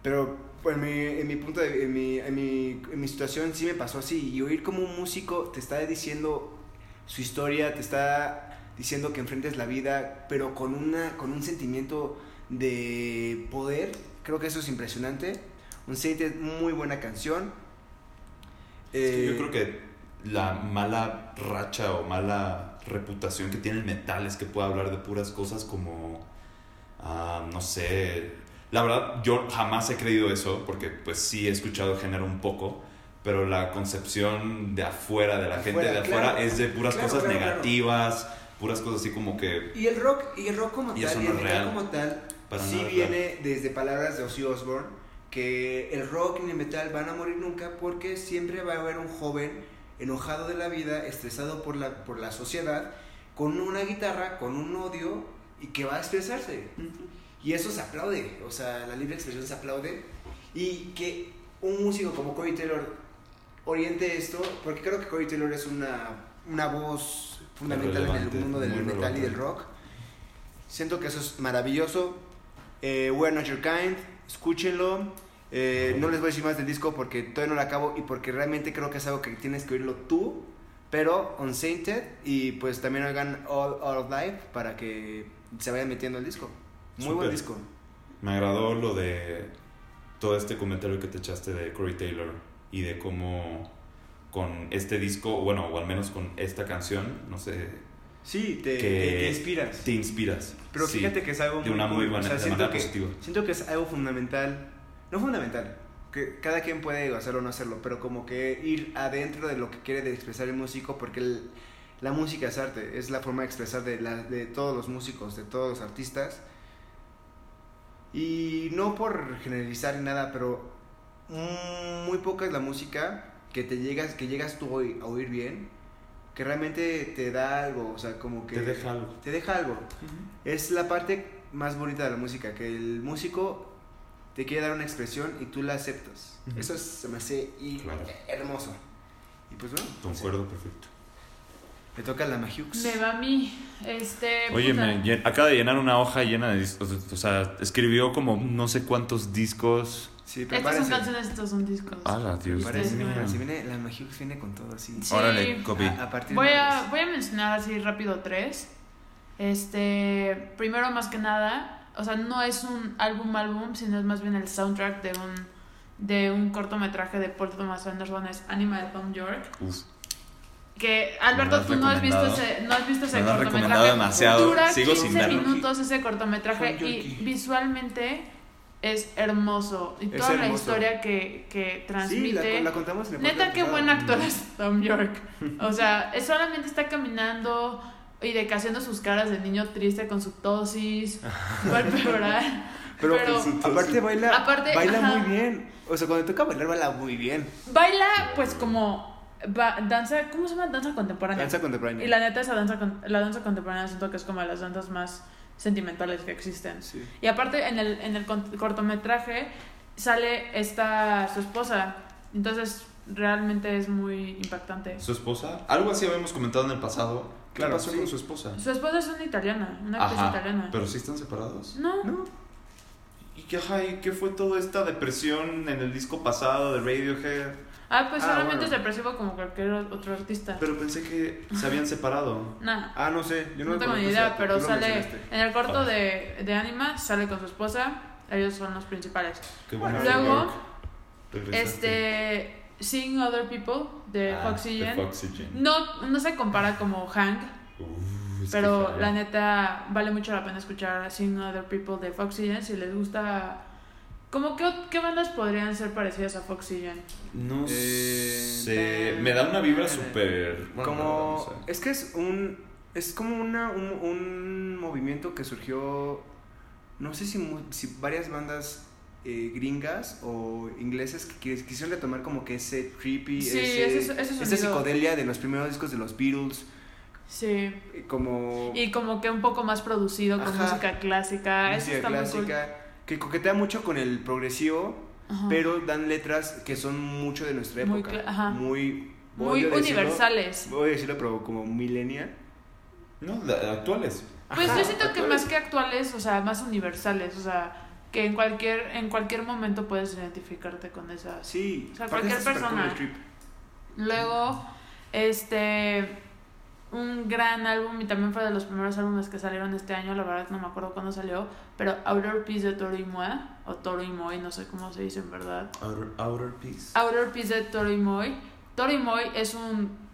pero pues, en, mi, en mi punto de en mi, en, mi, en mi situación sí me pasó así y oír como un músico te está diciendo su historia, te está diciendo que enfrentes la vida, pero con, una, con un sentimiento de poder, creo que eso es impresionante. Un es muy buena canción. Es que Eh, yo creo que la mala racha o mala reputación que tiene el metal es que puede hablar de puras cosas como, ah, no sé, la verdad yo jamás he creído eso porque pues sí he escuchado el género un poco, pero la concepción de afuera, de la gente Afuera, de afuera claro. es de puras Claro, cosas claro, claro. negativas, puras cosas así como que... Y el rock, y el rock como Y tal, y el metal como tal, Para sí nada viene desde palabras de Ozzy Osbourne, que el rock y el metal van a morir nunca porque siempre va a haber un joven enojado de la vida, estresado por la, por la sociedad, con una guitarra, con un odio y que va a expresarse. Y eso se aplaude, o sea, la libre expresión se aplaude. Y que un músico como Corey Taylor oriente esto, porque creo que Corey Taylor es una, una voz fundamental en el mundo del metal y del rock. Siento que eso es maravilloso. Eh, We're Not Your Kind, escúchenlo. Eh, no les voy a decir más del disco porque todavía no lo acabo y porque realmente creo que es algo que tienes que oírlo tú, pero Unsainted y pues también hagan All Out of Life para que se vayan metiendo el disco. Muy buen Súper. disco. Me agradó lo de todo este comentario que te echaste de Corey Taylor y de cómo con este disco, bueno, o al menos con esta canción, no sé, Sí, te, Que te- inspiras. te inspiras. Pero Sí, fíjate que es algo de una muy buena- de siento manera que, positiva. Siento que es algo fundamental. No fundamental, que cada quien puede hacerlo o no hacerlo, pero como que ir adentro de lo que quiere de expresar el músico, porque el- la música es arte, es la forma de expresar de, la- de todos los músicos, de todos los artistas. Y no por generalizar ni nada, pero mm, muy poca es la música que te llegas, que llegas tú a oír- a oír bien, que realmente te da algo, o sea, como que Te deja algo. te deja algo. Es la parte más bonita de la música, que el músico te quiere dar una expresión y tú la aceptas. Ujú. Eso es- se me hace y- Claro. hermoso. Y pues bueno, Concuerdo perfecto. Le toca a la Majux. Me va a mí. Este. Oye, me llen- acaba de llenar una hoja llena de discos. O sea, escribió como no sé cuántos discos. Sí, Estas son canciones, estos son discos. ¡Hala, Dios prepárense. viene, la Majux viene con todo así. Sí. Órale, copy. A, a partir Voy de a, martes. voy a mencionar así rápido tres. Este, primero más que nada, o sea, no es un álbum álbum, sino es más bien el soundtrack de un de un cortometraje de Paul Thomas Anderson, es Anima de Tom York. Uf. Que Alberto, tú no has visto ese, no has visto ese cortometraje. recomendado demasiado. Dura Sigo sin 15 verlo. minutos ese cortometraje Tom y visualmente es hermoso. Y toda la historia que, que Sí, transmite. la, la contamos en el Neta, qué buen actor es Tom York. O sea, es solamente está caminando y de que haciendo sus caras de niño triste con su tosis, va a empeorar. Pero, Pero- aparte baila, Aparte, baila ajá. muy bien. O sea, cuando toca bailar, baila muy bien. Baila, pues, como va- danza, ¿cómo se llama? Danza contemporánea. Danza contemporánea. Y la neta, esa danza, la danza contemporánea siento que es como de las danzas más sentimentales que existen. Sí. Y aparte, en el, en el cortometraje sale esta, su esposa. Entonces, realmente es muy impactante. ¿Su esposa? Algo así habíamos comentado en el pasado. ¿Qué Claro, pasó sí. con su esposa? Su esposa es una italiana, una actriz Ajá. italiana. Pero sí están separados. No, ¿No? ¿Y qué, ajá, ¿y qué fue toda esta depresión en el disco pasado de Radiohead? Ah, pues Ah, solamente bueno. es depresivo como cualquier otro artista. Pero pensé que se habían separado. Nah, Ah, no sé. Yo no, no tengo ni idea, pero sale en el corto Ah. de, de Anima, sale con su esposa. Ellos son los principales. Qué Bueno. Luego, este, Seeing Other People de Ah, Foxygen. de Foxygen. No, no se compara como Hank, Uf, pero la neta vale mucho la pena escuchar Seeing Other People de Foxygen si les gusta. ¿Cómo qué, qué bandas podrían ser parecidas a Foxygen? No Eh, sé. Me da una vibra súper. bueno, como no sé. es que es un es como una un, un movimiento que surgió no sé si, mu- si varias bandas eh, gringas o ingleses que quis- quisieron retomar como que ese creepy Sí, ese, ese- ese esa psicodelia de los primeros discos de los Beatles Sí. eh, como Y como que un poco más producido con Ajá. música clásica. Eso música está muy cool. Que coquetea mucho con el progresivo Ajá. pero dan letras que son mucho de nuestra Muy época ajá. muy muy decirlo- universales. voy a decirlo pero como millennial No, actuales. Pues Ajá, yo siento que más que actuales, o sea, más universales, o sea, que en cualquier en cualquier momento puedes identificarte con esas. Sí, O sea, cualquier persona. Luego, este un gran álbum y también fue de los primeros álbumes que salieron este año, la verdad no me acuerdo cuándo salió, pero Outer Peace de Toro y Moi, o Toro y Moi, no sé cómo se dice en verdad. Outer, outer Peace. Outer Peace de Toro y Moi. Toro y es un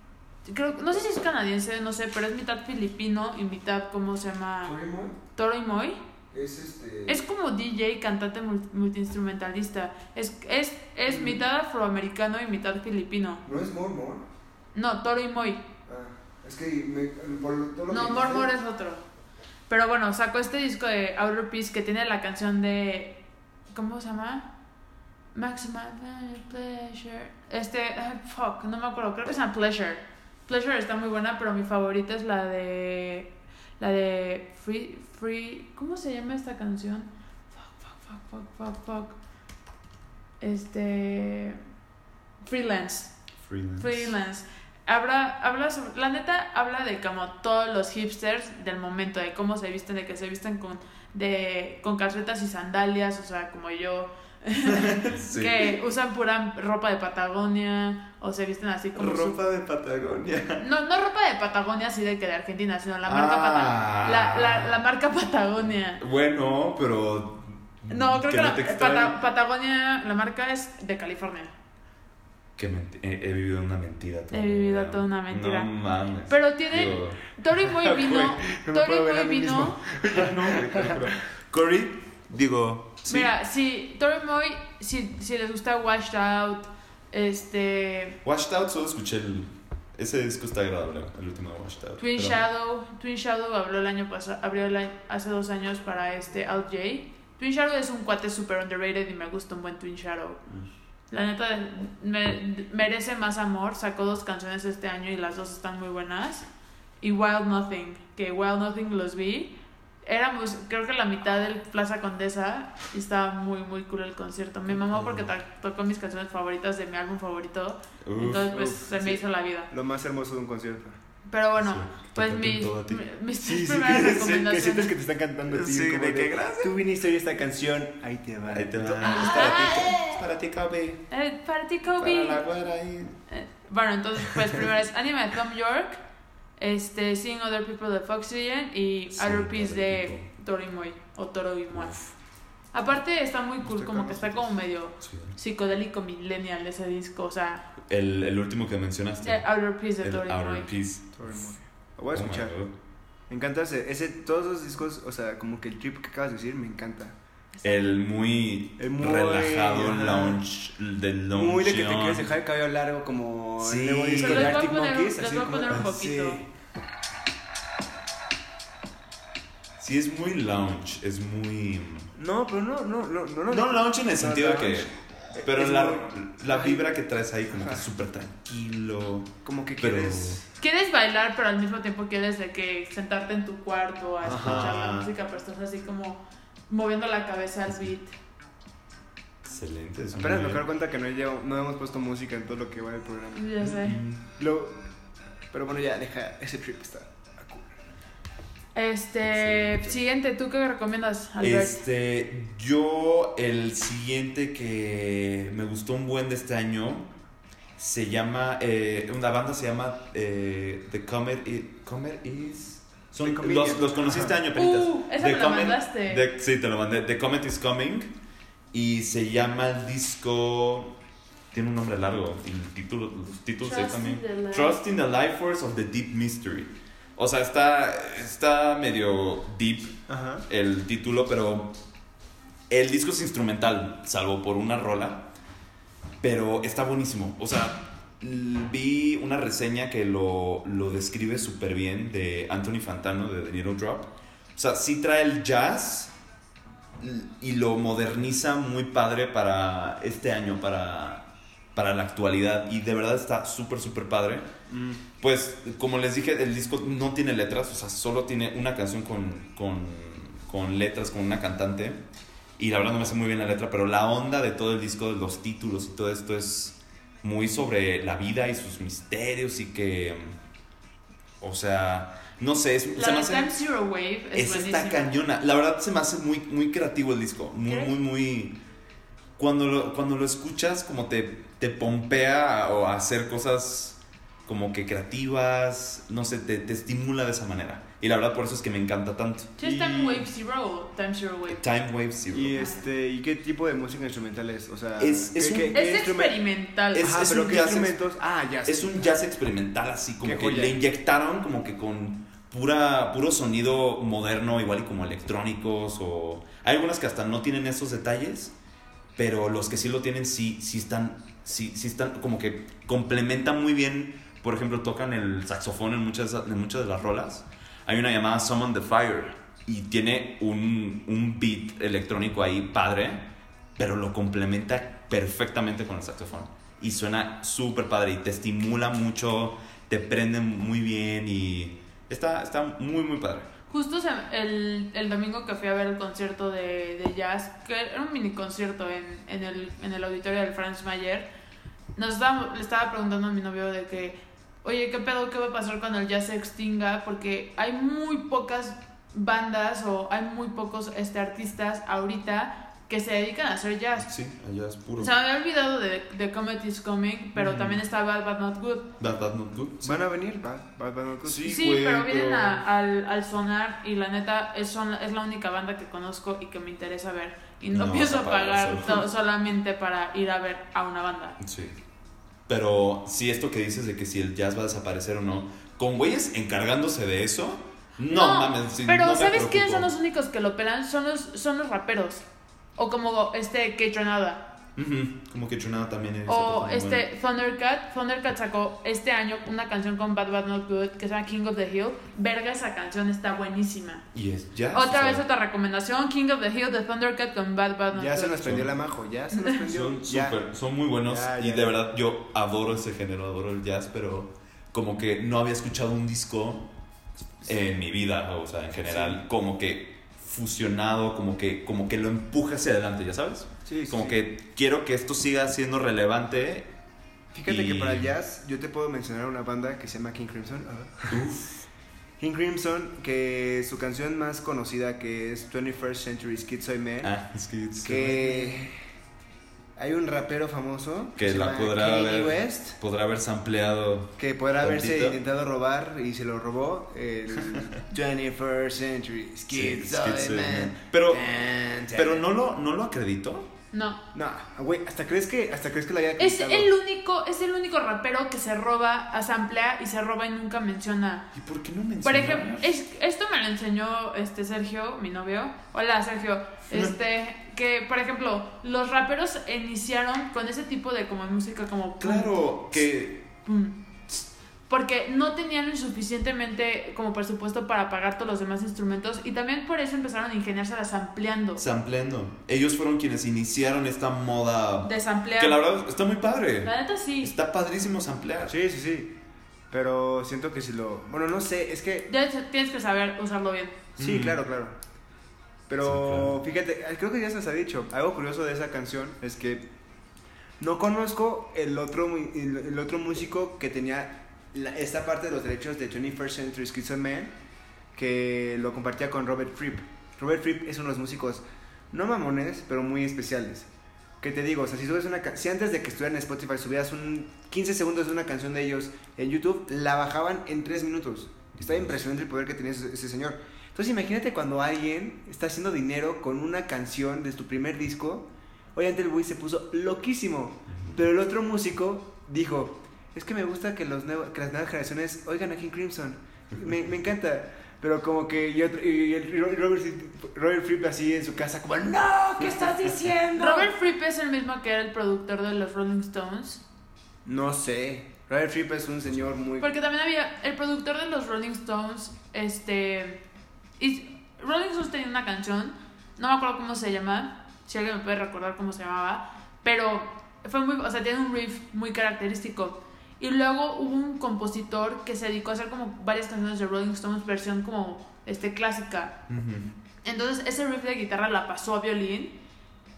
creo no sé si es canadiense, no sé, pero es mitad filipino y mitad cómo se llama Toro y Moi. Es este. Es como DJ, cantante mul- multiinstrumentalista. Es, es, es Mm. mitad afroamericano y mitad filipino. ¿No es More More? No, Toro y. Es que me, por todo lo No, que More es otro. Pero bueno, sacó este disco de Outer Peace que tiene la canción de. ¿Cómo se llama? Maximum Pleasure. Este. ah, fuck, no me acuerdo. Creo que se llama Pleasure. Pleasure está muy buena, pero mi favorita es la de. La de. Free. Free. ¿Cómo se llama esta canción? Fuck, fuck, fuck, fuck, fuck, fuck. Este. Freelance. Freelance. Freelance. Habla, habla sobre, la neta habla de como todos los hipsters del momento, de cómo se visten, de que se visten con, de, con calcetas y sandalias, o sea, como yo, Sí. que usan pura ropa de Patagonia, o se visten así como... su- Ropa de Patagonia. no, no ropa de Patagonia así de que de Argentina, sino la marca, Ah. Pata- la, la, la marca Patagonia. Bueno, pero. No, creo que, no la-. Pata- Patagonia, la marca es de California. Que he, he vivido una mentira. toda He vivido vida. toda una mentira. No mames. Pero tiene... Digo, Tori Boy vino... no Tori Boy vino... no. Cory, Digo, sí. Mira, si Tori Moy, si, si les gusta Washed Out, este. Washed Out solo escuché el... Ese disco está agradable, el último de Washed Out. Twin pero- Shadow, Twin Shadow habló el año pasado, abrió el año- hace dos años para este Out J. Twin Shadow es un cuate super underrated y me gusta un buen Twin Shadow. La neta me- merece más amor. Sacó dos canciones este año y las dos están muy buenas. Y Wild Nothing, que Wild Nothing los vi. Éramos, creo que la mitad del Plaza Condesa y estaba muy, muy cool el concierto. Me mamó porque to- tocó mis canciones favoritas de mi álbum favorito. Uf, Entonces, pues uf, se me sí. hizo la vida. Lo más hermoso de un concierto. Pero bueno, Sí, pues mis, a mis Sí, sí, primeras que, que recomendaciones. sientes que te están cantando a ti. Sí, como de que gracias. Tú viniste hoy esta canción, ahí te va. Ahí te va. Ah. Es para ti, es para ti, Kobe. Eh, para ti, Para Kobe. la güera ahí. Eh, bueno, entonces, pues primero es Anime de Tom York, este, Seeing Other People de Foxygen y Other Piece de People. Tori Moy o Toro y Moy. Aparte está muy cool, Está como que está como medio Sí. psicodélico millennial ese disco, o sea, El, el último que mencionaste. eh, Outer Piece de el Tori. Outer Peace. Lo voy a Oh escuchar. God. Me encanta ese, ese, todos los discos, o sea, como que el trip que acabas de decir, me encanta. El muy, El muy- relajado ajá. lounge del lounge. Muy de que te quieres dejar el cabello largo como Sí. el nuevo disco de les voy a Arctic Monkeys. les voy a como- poner un poquito. sí. Sí, es muy lounge, es muy... No, pero no, no, no, no. No lounge en el No, sentido de que... Pero Es la, muy- la vibra que traes ahí como que Ajá. es súper tranquilo. Como que Pero... quieres... Quieres bailar, pero al mismo tiempo quieres de que sentarte en tu cuarto a escuchar Ajá. la música, pero estás así como moviendo la cabeza al beat. Excelente. es Apenas me doy cuenta que no, llevo- no hemos puesto música en todo lo que va del programa. Ya sé. Lo, pero bueno, ya, deja, ese trip está. Este, Excelente. siguiente, ¿tú qué recomiendas, Albert? Este, yo el siguiente que me gustó un buen de este año se llama, eh, una banda se llama eh, The Comet, I- Comet Is... Son, los, los conocí este año, penitas. Uh, esa The me la Comet- mandaste. The- sí, te lo mandé. The Comet Is Coming. Y se llama el disco... Tiene un nombre largo. El título, los títulos ahí Trust también. in. Trust in the Life Force of the Deep Mystery. O sea, está, está medio deep Ajá. el título, pero el disco es instrumental, salvo por una rola, pero está buenísimo. O sea, vi una reseña que lo, lo describe súper bien de Anthony Fantano de The Needle Drop. O sea, sí trae el jazz y lo moderniza muy padre para este año, para, para la actualidad. Y de verdad está súper, súper padre. Mm. Pues, como les dije, el disco no tiene letras, o sea, solo tiene una canción con, con, con letras, con una cantante. Y la verdad no me sé muy bien la letra, pero la onda de todo el disco, de los títulos y todo esto es muy sobre la vida y sus misterios y que, o sea, no sé, es, se La me de hace... Time Zero Wave es está buenísima. cañona. La verdad se me hace muy, muy creativo el disco. Muy, ¿Qué? muy, muy. Cuando lo, cuando lo escuchas, como te, te pompea o a hacer cosas como que creativas. No sé, te, te estimula de esa manera. Y la verdad, por eso es que me encanta tanto. ¿Sí es Time Wave Zero o Time Zero Wave? Time Wave Zero. Y este, ¿y qué tipo de música instrumental es? O sea, Es- es ¿qué- un- qué- qué Es instrumen- experimental. Es- Ajá, pero un ¿qué jazz instrumentos? Ah, ya. Es un jazz experimental, así como que le inyectaron como que con pura, puro sonido moderno, igual y como electrónicos o... Hay algunas que hasta no tienen esos detalles, pero los que sí lo tienen sí, sí están, sí, sí están como que complementan muy bien, por ejemplo, tocan el saxofón en muchas, en muchas de las rolas. Hay una llamada Summon the Fire y tiene un, un beat electrónico ahí padre, pero lo complementa perfectamente con el saxofón. Y suena súper padre y te estimula mucho, te prende muy bien y está, está muy, muy padre. Justo el, el domingo que fui a ver el concierto de, de jazz, que era un mini concierto en, en, el, en el auditorio del Franz Mayer, nos estaba, le estaba preguntando a mi novio de que, oye, ¿qué pedo qué va a pasar cuando el jazz se extinga? Porque hay muy pocas bandas o hay muy pocos este, artistas ahorita que se dedican a hacer jazz. Sí, allá es puro. Se me había olvidado de, de Comet is Coming, pero también está Bad But Not Good. Bad Bad Not Good. sí. ¿Van a venir? Va, va, va, va, Sí. Sí, güey, pero vienen pero- a- al, al sonar y la neta es, son, es la única banda que conozco y que me interesa ver. Y no, No pienso pagar solamente para ir a ver a una banda. Sí. Pero sí, esto que dices de que si el jazz va a desaparecer o no, con güeyes encargándose de eso, No, mames, sí, Pero no me ¿sabes quiénes son los únicos que lo pelan? Son los, son los raperos. O como este K-Tronada. Ujú, Como que Chunada también es. O este Thundercat. Thundercat sacó este año una canción con Bad Bad Not Good que se llama King of the Hill. Verga, esa canción está buenísima. bueno. Y es ya. Otra vez otra recomendación, King of the Hill de Thundercat con Bad Bad Not Ya se Good. nos prendió la majo, ya se nos prendió. Son ya. súper, son muy buenos Ya, y ya, de ya. verdad yo adoro ese género, adoro el jazz, pero como que no había escuchado un disco en mi vida, o sea, en general, como que fusionado, como que, como que lo empuja hacia adelante, ¿ya sabes? Sí, sí, Como sí. que quiero que esto siga siendo relevante. Fíjate y- que para el jazz yo te puedo mencionar una banda que se llama King Crimson. King Crimson, que su canción más conocida que es 21st Century Schizoid Man, Ah, es que... que hay un rapero famoso Que se la podrá Kanye haber- West Podrá haber sampleado... que podrá haberse Tantito. intentado robar y se lo robó el 21st Century Sí, Schizoid Schizoid Man. Pero, pero no lo, no lo acredito. No. No, güey, hasta crees que hasta crees que la haya Es el único, es el único rapero que se roba, asamblea y se roba y nunca menciona. ¿Y por qué no mencionas? Por ejemplo, es, esto me lo enseñó este Sergio, mi novio. Hola Sergio. Este, que por ejemplo, los raperos iniciaron con ese tipo de como música como pum, Claro, que... pum, porque no tenían el suficientemente como presupuesto para pagar todos los demás instrumentos y también por eso empezaron a ingeniárselas ampliando. Sampleando. Ellos fueron quienes iniciaron esta moda. Desamplear. Que la verdad está muy padre. La neta sí. Está padrísimo samplear. Sí, sí, sí. Pero siento que si lo. Bueno, no sé, es que. Ya tienes que saber usarlo bien. Sí, Mm. claro, claro. Pero Sí, claro. fíjate, creo que ya se les ha dicho. Algo curioso de esa canción es que no conozco el otro, el otro músico que tenía esta parte de los derechos de 21st Century Schizoid Man que lo compartía con Robert Fripp. Robert Fripp es uno de los músicos no mamones, pero muy especiales. Que te digo, si subes una si antes de que estuvieran en Spotify subías un 15 segundos de una canción de ellos en YouTube, la bajaban en 3 minutos. Está impresionante el poder que tenía ese, ese señor. Entonces imagínate cuando alguien está haciendo dinero con una canción de tu primer disco. Obviamente el güey se puso loquísimo. Pero el otro músico dijo, es que me gusta que, los nuevo- que las nuevas generaciones oigan a King Crimson. Me, me encanta. Pero como que y, otro- y el- Robert, Robert Fripp así en su casa como, no, ¿qué estás diciendo? Robert Fripp es el mismo que era el productor de los Rolling Stones. No sé. Robert Fripp es un señor muy... Porque también había el productor de los Rolling Stones, este... Y Rolling Stones tenía una canción, no me acuerdo cómo se llama, si alguien me puede recordar cómo se llamaba, pero fue muy, o sea, tiene un riff muy característico. Y luego hubo un compositor que se dedicó a hacer como varias canciones de Rolling Stones versión como este clásica. Entonces ese riff de guitarra la pasó a violín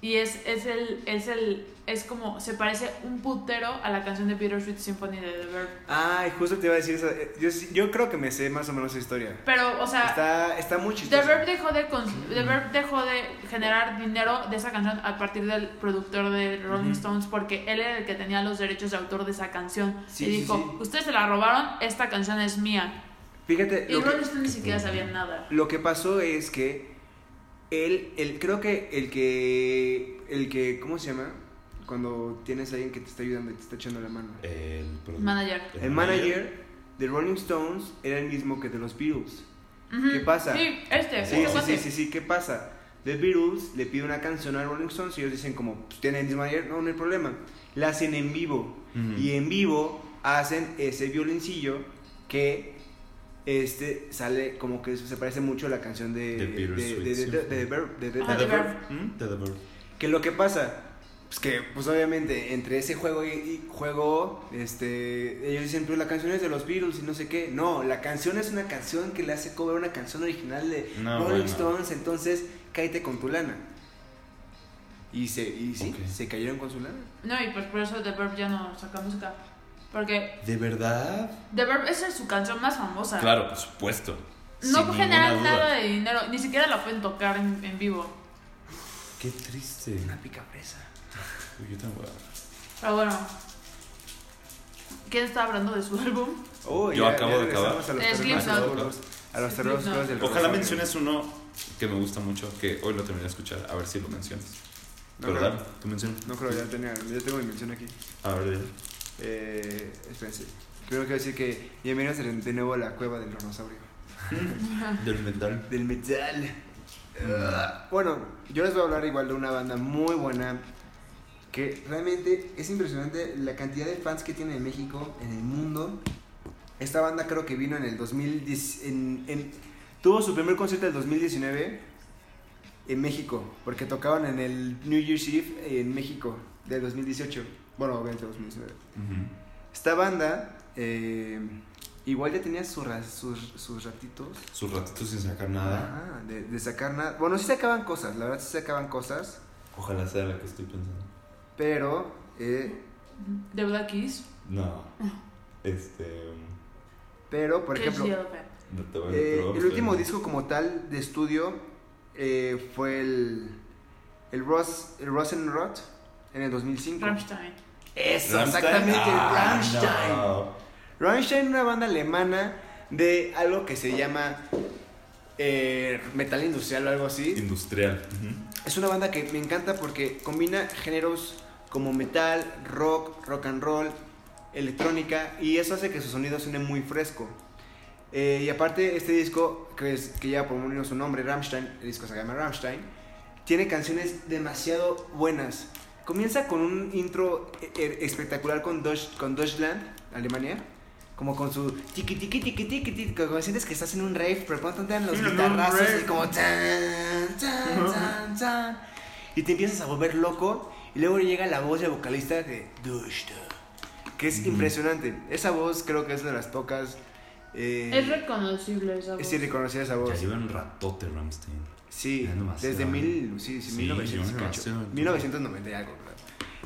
y es, es el es el es como se parece un putero a la canción de Bittersweet Symphony de The Verb. Ay, justo te iba a decir eso. Eh, Yo, yo creo que me sé más o menos esa historia. Pero o sea, Está, está muy The chistoso. Verb dejó de The Verb dejó de generar dinero de esa canción a partir del productor de Rolling. Stones porque él era el que tenía los derechos de autor de esa canción Sí, y dijo, sí. "Ustedes se la robaron, esta canción es mía." Fíjate, Y Rolling Stones ni siquiera sabía nada. lo que pasó es que él, él, creo que el que, el que, ¿cómo se llama? Cuando tienes a alguien que te está ayudando y te está echando la mano. El Manager. El manager de Rolling Stones era el mismo que de los Beatles. ¿Qué pasa? Sí, este, Sí, este sí, sí, sí, sí, ¿qué pasa? The Beatles le pide una canción a Rolling Stones y ellos dicen como, pues tienen el mismo manager, no, no hay problema. La hacen en vivo. Y en vivo hacen ese violincillo que este sale como que se parece mucho a la canción de The Verb. Que lo que pasa, pues que pues obviamente entre ese juego y, y juego, este, ellos dicen, pero la canción es de los Beatles y no sé qué. No, la canción es una canción que le hace cover una canción original de No, Rolling bueno. Stones, entonces cállate con tu lana. Y se, y sí, Ok. se cayeron con su lana. No, y pues por eso The Verb ya no saca música. Porque ¿De verdad? The Verb esa es su canción más famosa. Claro, por supuesto. No generan nada de dinero, ni siquiera la pueden tocar en, en vivo. Qué triste. Una pica fresa. Uy, yo a- Pero bueno. ¿Quién está hablando de su álbum? Oh, Yo acabo de acabar. A los Es terrenos del Ojalá menciones uno que me gusta mucho, que hoy lo terminé de escuchar, a ver si lo mencionas. No creo. tú mencionas. No creo, ya, tenía, ya tengo mi mención aquí. A ver. Eh, espérense. Creo que decir que bienvenidos de, nuevo a la cueva del dinosaurio. Del metal. del metal. Ah, bueno, yo les voy a hablar igual de una banda muy buena que realmente es impresionante la cantidad de fans que tiene en México, en el mundo. Esta banda creo que vino en el 2010, en, en- tuvo su primer concierto en el 2019 en México, porque tocaban en el New Year's Eve en México del 2018. Bueno, obviamente 2019. Esta banda eh, igual ya tenía sus, ra- sus, sus ratitos. Sus ratitos sin sacar nada. Ajá, de, de sacar nada. Bueno, sí sacaban cosas, la verdad sí sacaban cosas, Ojalá sea la que estoy pensando. pero eh, The Black Keys. No. Este. pero por ejemplo, the Elephant. No te voy a- eh, el último disco como tal de estudio eh, fue el el Ross el Rosenrot en el 2005. Rammstein. Eso, ¿Rammstein? exactamente, Ah, Rammstein. no. Rammstein, una banda alemana de algo que se llama eh, metal industrial o algo así. Industrial. Es una banda que me encanta porque combina géneros como metal, rock, rock and roll, electrónica y eso hace que su sonido suene muy fresco. Eh, y aparte este disco, que, es, que lleva por menos su nombre, Rammstein, el disco se llama Rammstein, tiene canciones demasiado buenas. Comienza con un intro eh, eh, espectacular con, Deutsch- con Deutschland, Alemania. Como con su tiki tiki tiki tiki tiki, como sientes que estás en un rave, pero pronto te dan los un guitarrazos y como tan, tan, tan, tan. Y te empiezas a volver loco. Y luego llega la voz del vocalista de Deutschland, que es impresionante. Esa voz creo que es de las pocas. eh, Es reconocible esa voz. es irreconocida esa voz. Ya lleva un ratote Ramstein. Sí, desde mil, sí, sí, Sí, 1900, yo cacho. demasiado. 1990 y algo, claro.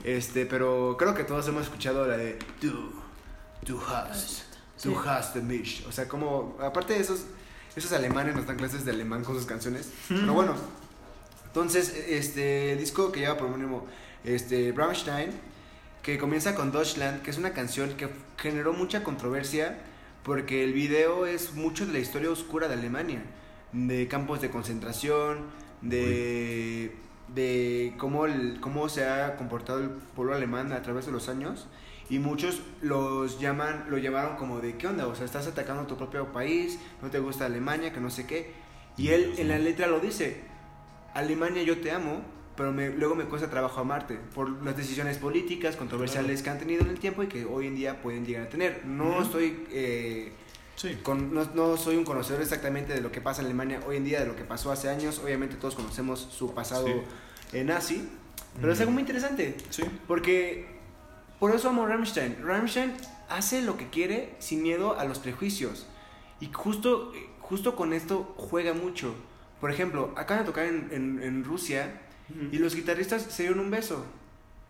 Este, pero creo que todos hemos escuchado la de Du hast, Du Sí. hast the mich. O sea, como, aparte de esos, esos alemanes nos dan clases de alemán con sus canciones. Pero bueno, entonces, este, el disco que lleva por homónimo, este, Rammstein, que comienza con Deutschland, que es una canción que generó mucha controversia porque el video es mucho de la historia oscura de Alemania, de campos de concentración, de, de cómo, el- cómo se ha comportado el pueblo alemán a través de los años. Y muchos los llaman, lo llamaron como de, ¿qué onda? O sea, estás atacando a tu propio país, no te gusta Alemania, que no sé qué. Y él en la letra lo dice, Alemania yo te amo, pero me- luego me cuesta trabajo amarte por las decisiones políticas, controversiales que han tenido en el tiempo y que hoy en día pueden llegar a tener. No estoy... eh, Sí. con- no, no soy un conocedor exactamente de lo que pasa en Alemania hoy en día, de lo que pasó hace años. Obviamente todos conocemos su pasado Sí. nazi, pero es Ujú. algo muy interesante. Sí. Porque por eso amo a Rammstein. Rammstein hace lo que quiere sin miedo a los prejuicios. Y justo, justo con esto juega mucho. Por ejemplo, acaban de tocar en, en- en Rusia y los guitarristas se dieron un beso.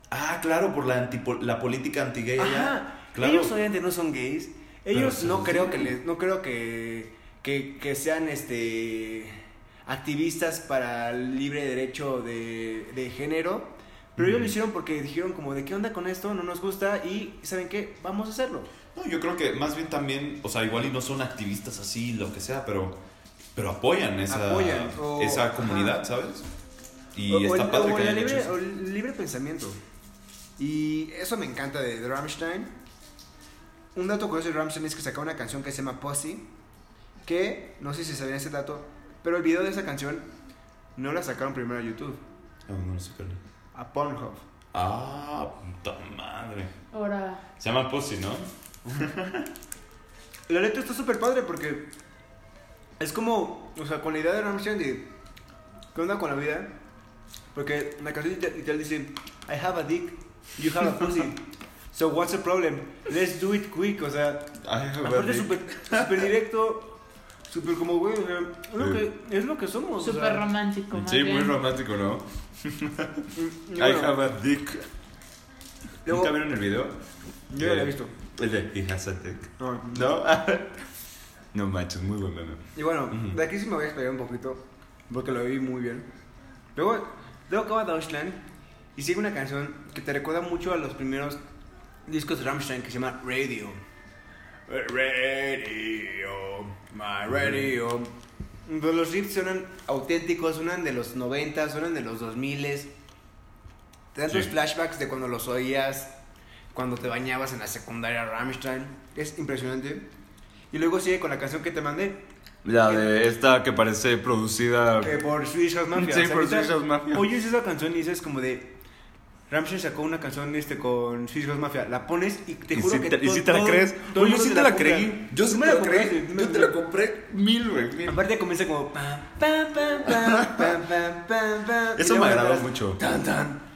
Ah, claro, por la, antipo- la política anti-gay allá. Claro. Ellos obviamente no son gays. Ellos no creo que les, no creo que, que, que sean este activistas para el libre derecho de, de género. Pero ellos lo hicieron porque dijeron como de qué onda con esto, no nos gusta y ¿saben qué? Vamos a hacerlo. No, yo creo que más bien también, o sea, igual y no son activistas así, lo que sea, pero, pero apoyan esa, Apoyan, o- esa ajá. comunidad, ¿sabes? Y O- o está el- padre o que libre, o libre pensamiento. Y eso me encanta de Rammstein. Un dato curioso de Rammstein es que sacó una canción que se llama Pussy. Que, no sé si sabían ese dato, pero el video de esa canción no la sacaron primero a YouTube, Ah, no lo es. a Pornhub. Ah, puta madre. Ahora, Se llama Pussy, ¿no? La letra está súper padre porque es como, o sea, con la idea de Rammstein de qué onda con la vida. Porque la canción literal dice, I have a dick, you have a pussy. So what's the problem? Let's do it quick. O sea, aparte súper súper directo, súper como, güey, o sea, es lo que, es lo que somos. o súper sea, romántico. Sí, muy bien. romántico, ¿no? I bueno, have a dick. luego- ¿Nunca vieron el video? Yo ya lo he Eh, visto. El de He has a dick. No. ¿No? no manches, muy buen meme. Y bueno, Ujú. de aquí sí me voy a esperar un poquito, porque lo vi muy bien. Luego, luego acaba Deutschland y sigue una canción que te recuerda mucho a los primeros discos de Rammstein que se llama Radio. Radio, my radio. Pero los riffs suenan auténticos, suenan de los 90, suenan de los 2000. Te dan Sí. tus flashbacks de cuando los oías, cuando te bañabas en la secundaria Rammstein. Es impresionante. Y luego sigue con la canción que te mandé, La de esta que parece producida. Eh, por Swedish House Mafia. Sí, O sea, por Swedish House Mafia. Oyes esa canción y dices como de. Ramsey sacó una canción este con Swiss Ghost Mafia, la pones y te juro si que te, ¿Y si te la crees? Todo, yo sí te la, creí. Yo sí te la creí. Yo te la compré mil, güey. Aparte comienza como Eso me agradó mucho. Tan tan.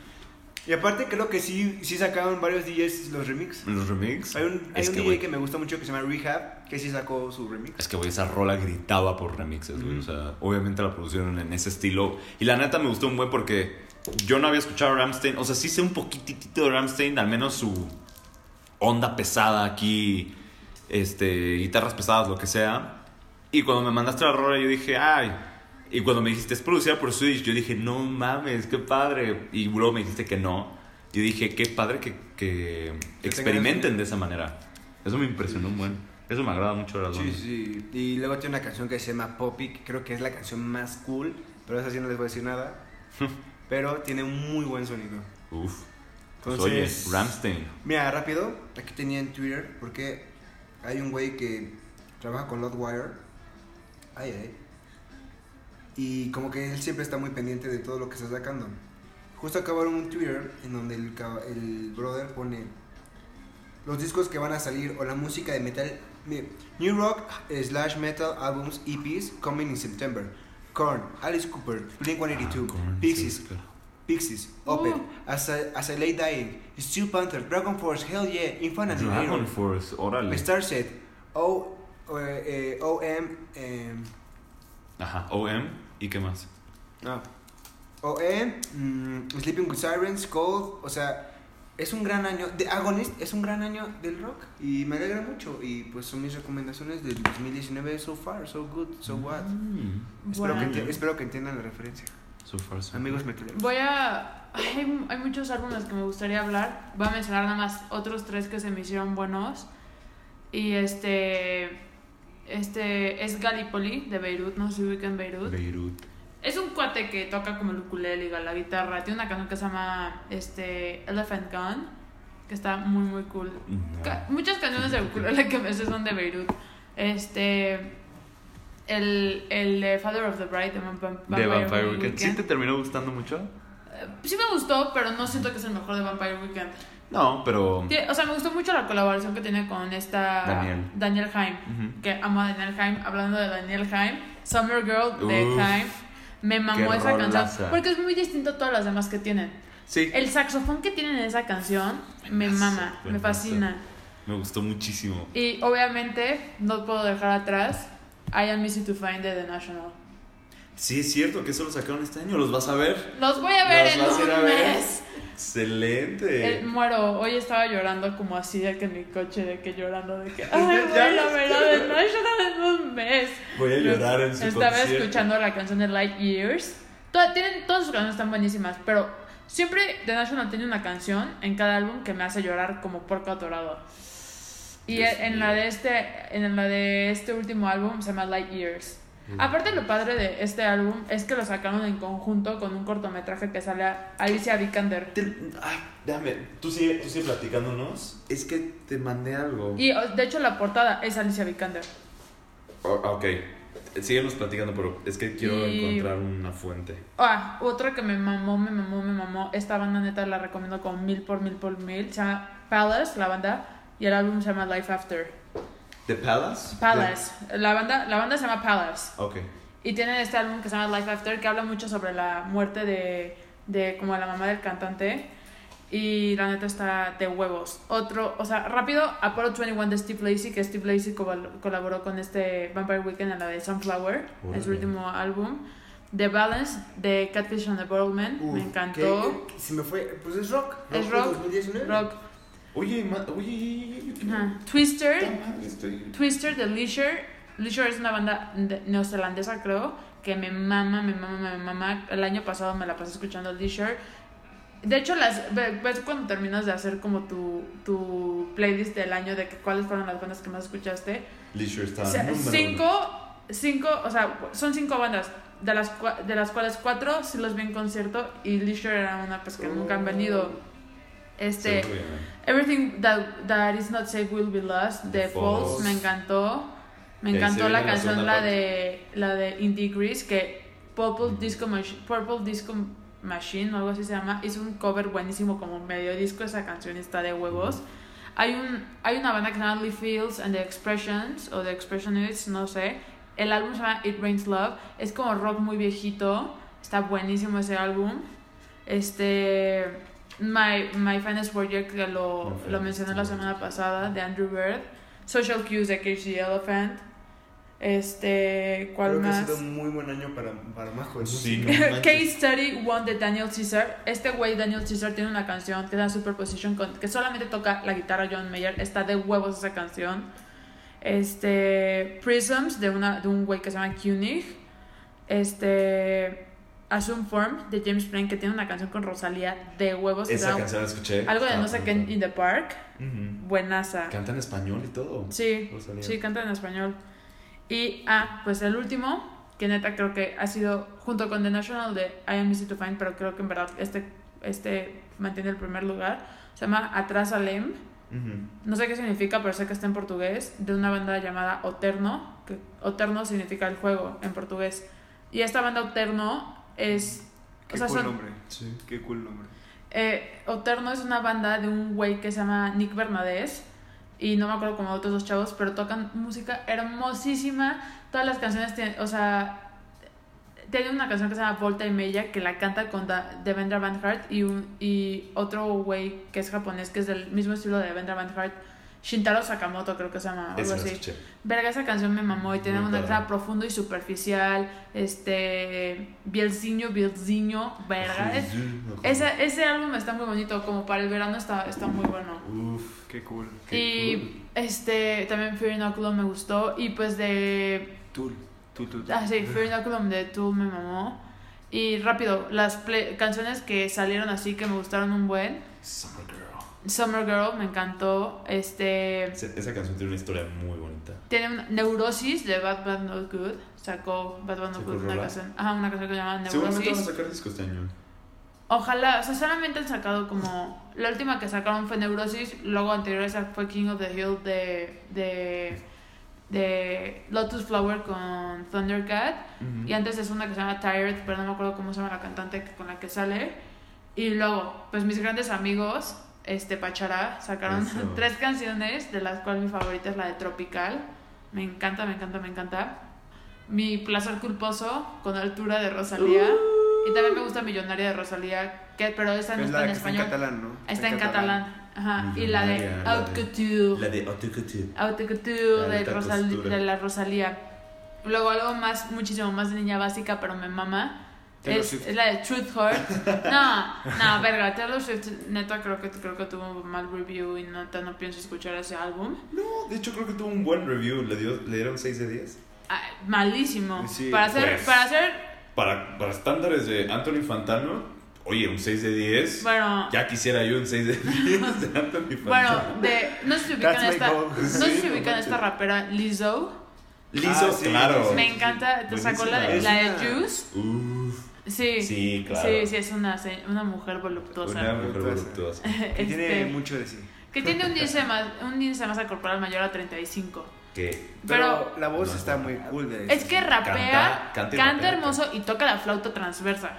Y aparte creo que sí, sí sacaron varios DJs los remix. ¿Los remix? Hay un, hay es un que DJ wey. que me gusta mucho que se llama Rehab, que sí sacó su remix. Es que, güey, esa rola gritaba por remixes, güey. Mm -hmm. O sea, obviamente la producieron en ese estilo. Y la neta me gustó un buen porque yo no había escuchado a Ramstein. O sea, sí sé un poquitito de Ramstein, al menos su onda pesada aquí, este, guitarras pesadas, lo que sea. Y cuando me mandaste la rola, yo dije, ay. Y cuando me dijiste, es producida por Swedish, yo dije, no mames, qué padre. Y luego me dijiste que no. Yo dije, qué padre que, que experimenten de esa manera. Eso me impresionó un buen. Eso me agrada mucho las Sí, sí. Y luego tiene una canción que se llama Poppy, que creo que es la canción más cool, pero esa sí no les voy a decir nada. pero tiene un muy buen sonido. Uf. Pues Entonces- oye, Ramstein. Mira, rápido, aquí tenía en Twitter, porque hay un güey que trabaja con Loudwire. Ay, ay. Y como que él siempre está muy pendiente de todo lo que está sacando. Justo acabaron un Twitter en donde el, el brother pone los discos que van a salir o la música de metal. New Rock slash Metal Albums EPs coming in September. Korn, Alice Cooper, Blink 182, Korn, Pixies, sí, claro. Pixies, Opeth, Uh. As, I, As I Lay Dying, Steel Panther, Dragon Force, Hell Yeah, Infinite Dragon Force, órale. Starset, O, eh, eh, OM, em, Ajá, OM. ¿Y qué más? ah, OM, mm, Sleeping with Sirens, Cold, o sea, es un gran año, de Agonist es un gran año del rock y me alegra mucho y pues son mis recomendaciones del 2019 so far, so good, so what. Mm, Espero, que Bueno. enti- espero que entiendan la referencia. so far, so Amigos metaleros. Voy a. Hay, hay muchos álbumes que me gustaría hablar. Voy a mencionar nada más otros tres que se me hicieron buenos. Y este. Este es Gallipoli de Beirut, no sé si ubican Beirut. Beirut. Es un cuate que toca como el ukulele y la guitarra. Tiene una canción que se llama este, Elephant Gun, que está muy, muy cool. No. Ca- muchas canciones de ukulele que me sé son de Beirut. Este. El, el de Father of the Bride de, Vamp- De Vampire Weekend. Weekend. ¿Sí te terminó gustando mucho? Eh, Sí me gustó, pero no siento que es el mejor de Vampire Weekend. No, pero. O sea, me gustó mucho la colaboración que tiene con esta Daniel. Daniel Haim, que amo a Daniel Haim. Hablando de Daniel Haim, Summer Girl de Uf, Haim. Me mamó qué esa canción porque es muy distinto a todas las demás que tienen. Sí. El saxofón que tienen en esa canción me Buenazo, mama, me fascina. Me gustó muchísimo. Y obviamente no puedo dejar atrás I Am Easy to Find de The National. Sí, es cierto que eso lo sacaron este año. ¿Los vas a ver? Los voy a ver ¿Los en vas a un ver? mes. Excelente. Eh, muero, hoy estaba llorando como así de que en mi coche, de que llorando, de que ay, voy a Ya ver a. The National en un mes. Voy a llorar en su Estaba concierto. escuchando la canción de Light Years. Toda- tienen, todas sus canciones están buenísimas, pero siempre The National tiene una canción en cada álbum que me hace llorar como porco atorado. Y Dios en mío. la de este en la de este último álbum se llama Light Years. Aparte lo padre de este álbum es que lo sacaron en conjunto con un cortometraje que sale a Alicia Vikander. Te- ah, déjame, tú sigue, tú sigue platicándonos. Es que te mandé algo. Y de hecho la portada es Alicia Vikander. Oh, ah, ok. Síguenos platicando, pero es que quiero Y- encontrar una fuente. Ah, otra que me mamó, me mamó, me mamó. Esta banda neta la recomiendo como mil por mil por mil. Se llama Palace, la banda. Y el álbum se llama Life After. ¿The Palace? Palace. La banda, la banda se llama Palace. The- Ok. Y tienen este álbum que se llama Life After, que habla mucho sobre la muerte de, de como la mamá del cantante. Y la neta está de huevos. Otro, o sea, rápido, Apollo 21 de Steve Lacey, que Steve Lacey col- colaboró con este Vampire Weekend en la de Sunflower, en su último álbum. The Balance de Catfish and the Bottleman, Uf, me encantó. que- que se me fue, pues es rock. Es fue rock, 2019. Rock. Oye, ma- oye, Ajá. Twister, estoy- Twister de Leisure. Leisure es una banda de- neozelandesa, creo, que me mama, me mama, me mama. El año pasado me la pasé escuchando Leisure. De hecho, las, ve- ves cuando terminas de hacer como tu, tu playlist del año de que cuáles fueron las bandas que más escuchaste. Leisure está O sea, cinco, cinco, o sea, son cinco bandas, de las, de las cuales cuatro sí los vi en concierto y Leisure era una pues que nunca han venido. Este. Everything that, that is not safe will be lost. The Falls me encantó. Me encantó la canción, la parte. de, la de Indie Grease, que Purple Disco, Mach- Purple Disco Machine o algo así se llama. Hizo un cover buenísimo, como medio disco, esa canción está de huevos. Hay, un, hay una banda que se llama Lee Fields and the Expressions, o The Expressionists, no sé. El álbum se llama It Rains Love. Es como rock muy viejito. Está buenísimo ese álbum. Este. My, My Finest Project, que lo, lo mencioné la semana pasada, de Andrew Bird. Social Cues de Cage the Elephant. Este. ¿Cuál Creo que ha más? sido un muy buen año para, para Sí, no manches. Case Study One de Daniel Caesar. Este güey, Daniel Caesar, tiene una canción que se llama Superposition, con, que solamente toca la guitarra John Mayer. Está de huevos esa canción. Este. Prisms de, una, de un güey que se llama Koenig. Este. Assume Form de James Plain, que tiene una canción con Rosalía de huevos. Esa canción la escuché. Algo de Estaba no sé qué in the Park. Ujú. Buenaza. Canta en español y todo. Sí, Rosalía. sí, canta en español. Y, ah, pues el último, que neta creo que ha sido junto con The National de I Am Easy to Find, pero creo que en verdad este, este mantiene el primer lugar. Se llama Atrás Alem. Ujú. No sé qué significa, pero sé que está en portugués. De una banda llamada Oterno. Que Oterno significa el juego en portugués. Y esta banda Oterno es. Qué o sea, cool son, nombre. Sí. Qué cool nombre. eh, Oterno es una banda de un güey que se llama Nick Bernadés y no me acuerdo como otros dos chavos, pero tocan música hermosísima. Todas las canciones tienen, o sea, tiene una canción que se llama Volta y Media que la canta con Da- Devendra Banhart y, un, y otro güey que es japonés que es del mismo estilo de Devendra Banhart, Shintaro Sakamoto creo que se llama, algo así. escuché. Verga, esa canción me mamó y tiene Muy una padre. cosa profundo y superficial, este, bielciño, bielciño, verga. Es- ese, ese álbum está muy bonito, como para el verano está, está muy bueno. Uf. Qué cool. Qué y cool. este también Fear Inoculum me gustó. Y pues de. Tool. Tool, tool. Ah, sí, Fear Inoculum de Tool me mamó. Y rápido, las play- canciones que salieron así que me gustaron un buen. Summer Girl. Summer Girl me encantó. Este. Esa, canción tiene una historia muy bonita. Tiene una Neurosis de Bad Bad Not Good. Sacó Bad Bad Not ¿Sacó Good una rola? canción. Ajá, una canción que se llama Seguramente van a Neurosis. sacar disco este año. Ojalá, o sea, solamente han sacado como. La última que sacaron fue Neurosis, luego anterior a esa fue King of the Hill de. de. de Lotus Flower con Thundercat. Ujú. Y antes es una que se llama Tired, pero no me acuerdo cómo se llama la cantante con la que sale. Y luego, pues mis grandes amigos, este Pachará, sacaron Eso. tres canciones, de las cuales mi favorita es la de Tropical. Me encanta, me encanta, me encanta. Mi placer culposo con altura de Rosalía. Y también me gusta Millonaria de Rosalía, que, pero esa no Es está la en que está en español. catalán, ¿no? Está en catalán. Ajá. Y la de Haute Couture. La de Haute Couture. Haute Couture de, Rosal- de la Rosalía. Luego algo más, muchísimo más de niña básica, pero me mama. Es, es la de Truth Heart. No, no, verga. Taylor Swift, neta, creo que, creo que tuvo un mal review y neta no pienso escuchar ese álbum. No, de hecho creo que tuvo un buen review. Le, dio, le dieron 6 de 10. Ah, malísimo. Sí, para hacer, pues. para hacer, Para, para estándares de Anthony Fantano, oye, un 6 de 10. bueno, Ya quisiera yo un 6 de 10 de Anthony Fantano. bueno, de, no sé si ubican esta, no sé Sí, si no ubican manches. esta rapera Lizzo. Lizzo, Ah, sí, claro. Me encanta, te sacó la la de Juice. Uf. Sí, Sí, claro. sí, sí, es una, una mujer voluptuosa. Una mujer Voluptuosa. voluptuosa. Que Este, tiene mucho de sí. que tiene un índice, más, un índice de masa corporal mayor a 35. Que Pero, Pero- la voz No, está no. muy cool de Es que Canta- rapea, canta y canta rapea. hermoso y toca la flauta transversa.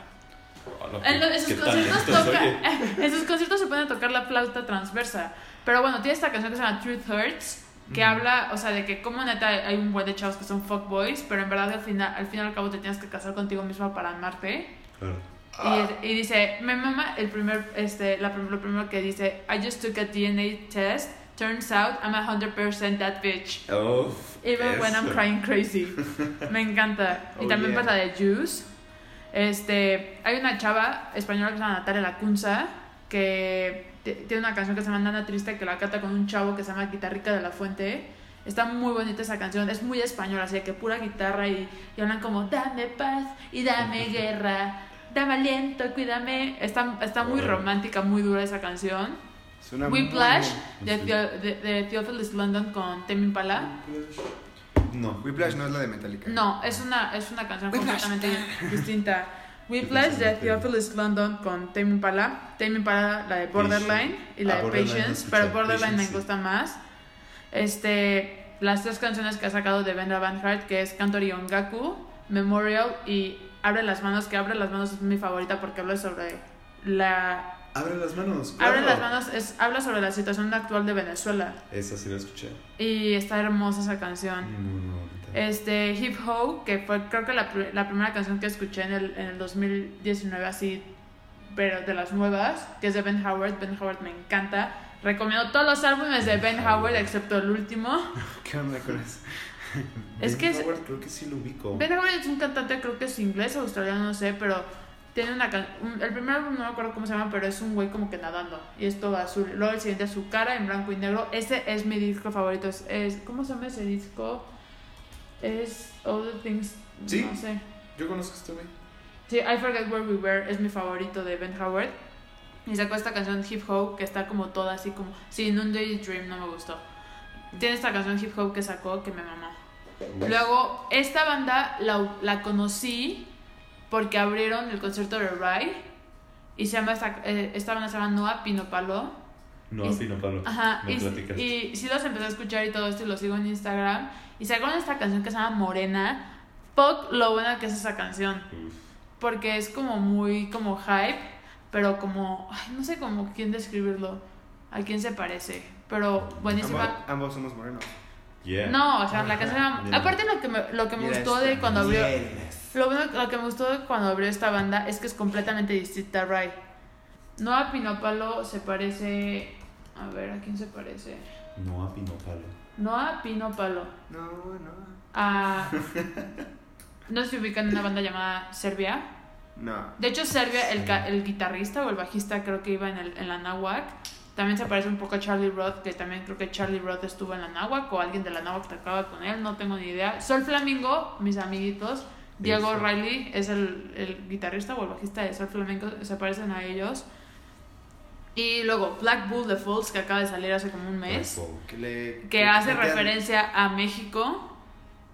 Hola, En, lo- en qué sus conciertos toca, oye. en sus conciertos se puede tocar la flauta transversa. Pero bueno, tiene esta canción que se llama Truth Hurts, que habla, o sea, de que como neta hay un buen de chavos que son fuckboys, pero en verdad al final, al fin y al cabo te tienes que casar contigo mismo para amarte. Claro. Y, es- y dice, me mama el primer, este, la, lo primero que dice, I just took a DNA test, turns out I'm a 100% that bitch. Even when I'm eso. crying crazy. Me encanta. y Oh, también yeah. la de Juice. Este, hay una chava española que se llama Natalia Lacunza que tiene una canción que se llama Nana Triste que la canta con un chavo que se llama Guitarrica de la Fuente. Está muy bonita esa canción, es muy española, así que pura guitarra y, y hablan como dame paz y dame guerra, dame aliento, cuídame. Está, está muy romántica, muy dura esa canción. Suena muy Whiplash de, de, de Theophilus London con Tame Impala. No. Whiplash no es la de Metallica. No, es una, es una canción Whiplash. completamente distinta. Whiplash de Theophilus London con Tame Impala. Tame Impala, la de Borderline y la Ah, de Borderline no Patience, pero Borderline me sí. gusta más. Este, las tres canciones que ha sacado de Benda Van Hart, que es Cantori Ongaku, Memorial y Abre las manos, que Abre las manos es mi favorita porque habla sobre la... Abre las manos. Abre las manos es, habla sobre la situación actual de Venezuela Esa sí la escuché. y está hermosa esa canción. Muy bonita. Este, Hip Ho, que fue creo que la, la primera canción que escuché en el, en el 2019 así, pero de las nuevas, que es de Ben Howard. Ben Howard me encanta. Recomiendo todos los álbumes de Ben Howard excepto el último. ¿Qué onda con eso? Es Ben que es- Howard creo que sí lo ubico. Ben Howard es un cantante, creo que es inglés o australiano, no sé, pero tiene una un- el primer álbum no me acuerdo cómo se llama, pero es un güey como que nadando y es todo azul. Luego el siguiente es su cara en blanco y negro. Ese es mi disco favorito. Es, es- ¿cómo se llama ese disco? Es All the Things, Sí. no sé. Yo conozco este güey. Sí, I Forget Where We Were es mi favorito de Ben Howard. Y sacó esta canción Hip Hop que está como toda así como. Sí, en un Daydream no me gustó. Tiene esta canción Hip Hop que sacó que me mamó. Luego, esta banda la, la conocí porque abrieron el concierto de Rai. Y se llama esta, eh, esta banda se llama Noah Pinopalo. No, Y- sí, no Pablo. Ajá, Me y, y sí los empecé a escuchar y todo esto y los sigo en Instagram. Y sacaron esta canción que se llama Morena. Fuck lo buena que es esa canción Uf. porque es como muy como hype, pero como, ay, no sé cómo quién describirlo, a quién se parece, pero buenísima. Ambos, ambos somos morenos. Yeah. No, o sea, la canción, Yeah. aparte lo que me, lo que me Mira gustó de cuando abrió, lo, bueno- lo que me gustó de cuando abrió esta banda es que es completamente distinta a Rai. Noah Pinopalo se parece, a ver, ¿a quién se parece? No a Pinopalo. Noah Pinopalo No, no. a, no si ubican una banda llamada Serbia. No. De hecho, Serbia, el, ca- el guitarrista o el bajista creo que iba en, el, en la Nahuac. También se parece un poco a Charlie Roth, que también creo que Charlie Roth estuvo en la Nahuac o alguien de la Nahuac tocaba con él, no tengo ni idea. Sol Flamingo, mis amiguitos. Diego. Riley es el, el guitarrista o el bajista de Sol Flamingo, se parecen a ellos. Y luego Black Bull The Falls, que acaba de salir hace como un mes, Que, le, que hace referencia a México.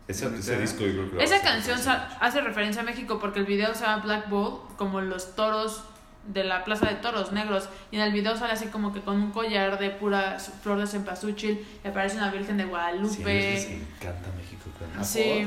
Ese, ese disco yo creo que Esa canción hace referencia a México porque el video se llama Black Bull, como los toros de la plaza de toros negros. Y en el video sale así como que con un collar de pura flor de cempasúchil y aparece una virgen de Sí, a Guadalupe. ellos les encanta México. claro. ¿A Sí.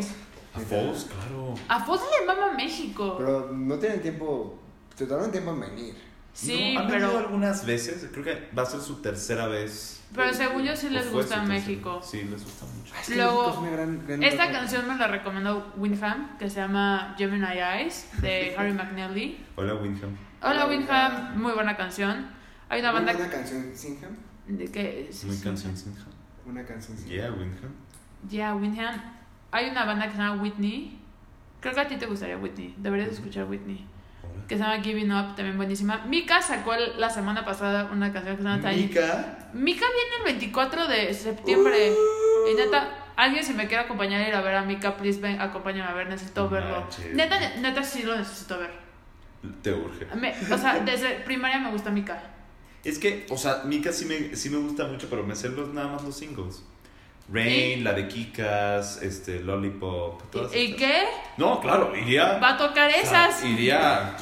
A Foz, claro. A le mama México. Pero no tienen tiempo. Te tardan tiempo en venir. Sí, No, han venido pero, algunas veces. Creo que va a ser su tercera vez. pero según yo sí les gusta. México. Sí, les gusta mucho. Es que Luego, es una gran- gran Esta lugar. canción me la recomendó Winham, que se llama Gemini Eyes, de Harry McNally. Hola, Windham. Hola Winham, muy buena canción. Hay una Muy banda buena canción, Singham. de que... sí, Muy canción. Sinja. Una canción. Singham. Yeah, Windham. Ya, Winham. Hay una banda que se llama Whitney. Creo que a ti te gustaría Whitney. Deberías escuchar Whitney. Que se llama Giving Up, también buenísima. Mika sacó la semana pasada una canción que se llama Tiny. Mika. Mika viene el 24 de septiembre. Uh. Y neta, alguien si me quiere acompañar a ir a ver a Mika, please ven, acompáñame a ver, necesito verlo. manches. Neta, neta sí lo necesito ver. Te urge. Me- o sea, desde primaria me gusta Mika. Es que, o sea, Mika sí me, sí me gusta mucho, pero me sé los, nada más los singles. Rain, la de Kikas, este, Lollipop. todas ¿Y estas. qué? No, claro, iría. ¿Va a tocar esas? iría.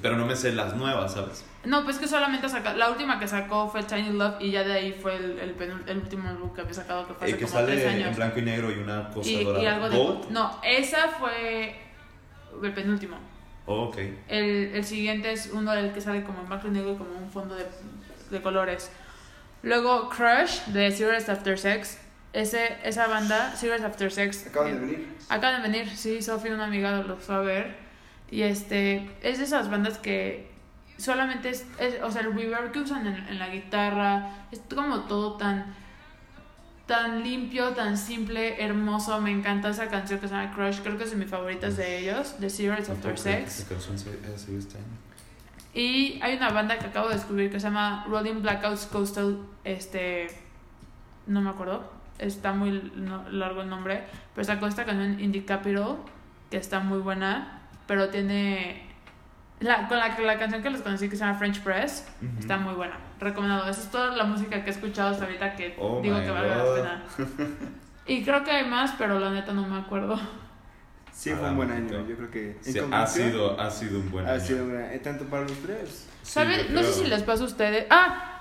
Pero no me sé las nuevas, ¿sabes? No, pues que solamente sacó. La última que sacó fue Tiny Love y ya de ahí fue el, el, penul- el último álbum que había sacado que fue hace El que como tres sale en años. blanco y negro y una cosa Y, dorada. y algo de. Gold. No, esa fue el penúltimo. Oh, ok. El, el siguiente es uno del que sale como en blanco y negro y como un fondo de, de colores. Luego Crush de Cigarettes After Sex. Ese, esa banda, Cigarettes After Sex. Acaban de venir. Acaban de venir, sí, Sofía, una amiga, lo fue a ver. Y este, es de esas bandas que solamente es, es- o sea, el reverb que usan en, en la guitarra, es como todo tan, tan limpio, tan simple, hermoso. Me encanta esa canción que se llama Crush, creo que es de mis favoritas de ellos, de Cigarettes After Sex. Este. Y hay una banda que acabo de descubrir que se llama Rolling Blackouts Coastal, este, no me acuerdo, está muy no- largo el nombre, pero sacó esta canción Indie Capital, que está muy buena, pero tiene, la, con la, la canción que les conocí que se llama French Press, Ujú. está muy buena, recomendado, esa es toda la música que he escuchado hasta ahorita que Oh digo que vale la pena. Y creo que hay más, pero la neta no me acuerdo. Sí, Ah, fue un buen año. Yo creo que. Sí, ha, sido, ha sido un buen Ha año. sido un gran- eh, tanto para los tres. Sí, ¿Saben? yo No sé creo. si les pasa a ustedes. Ah,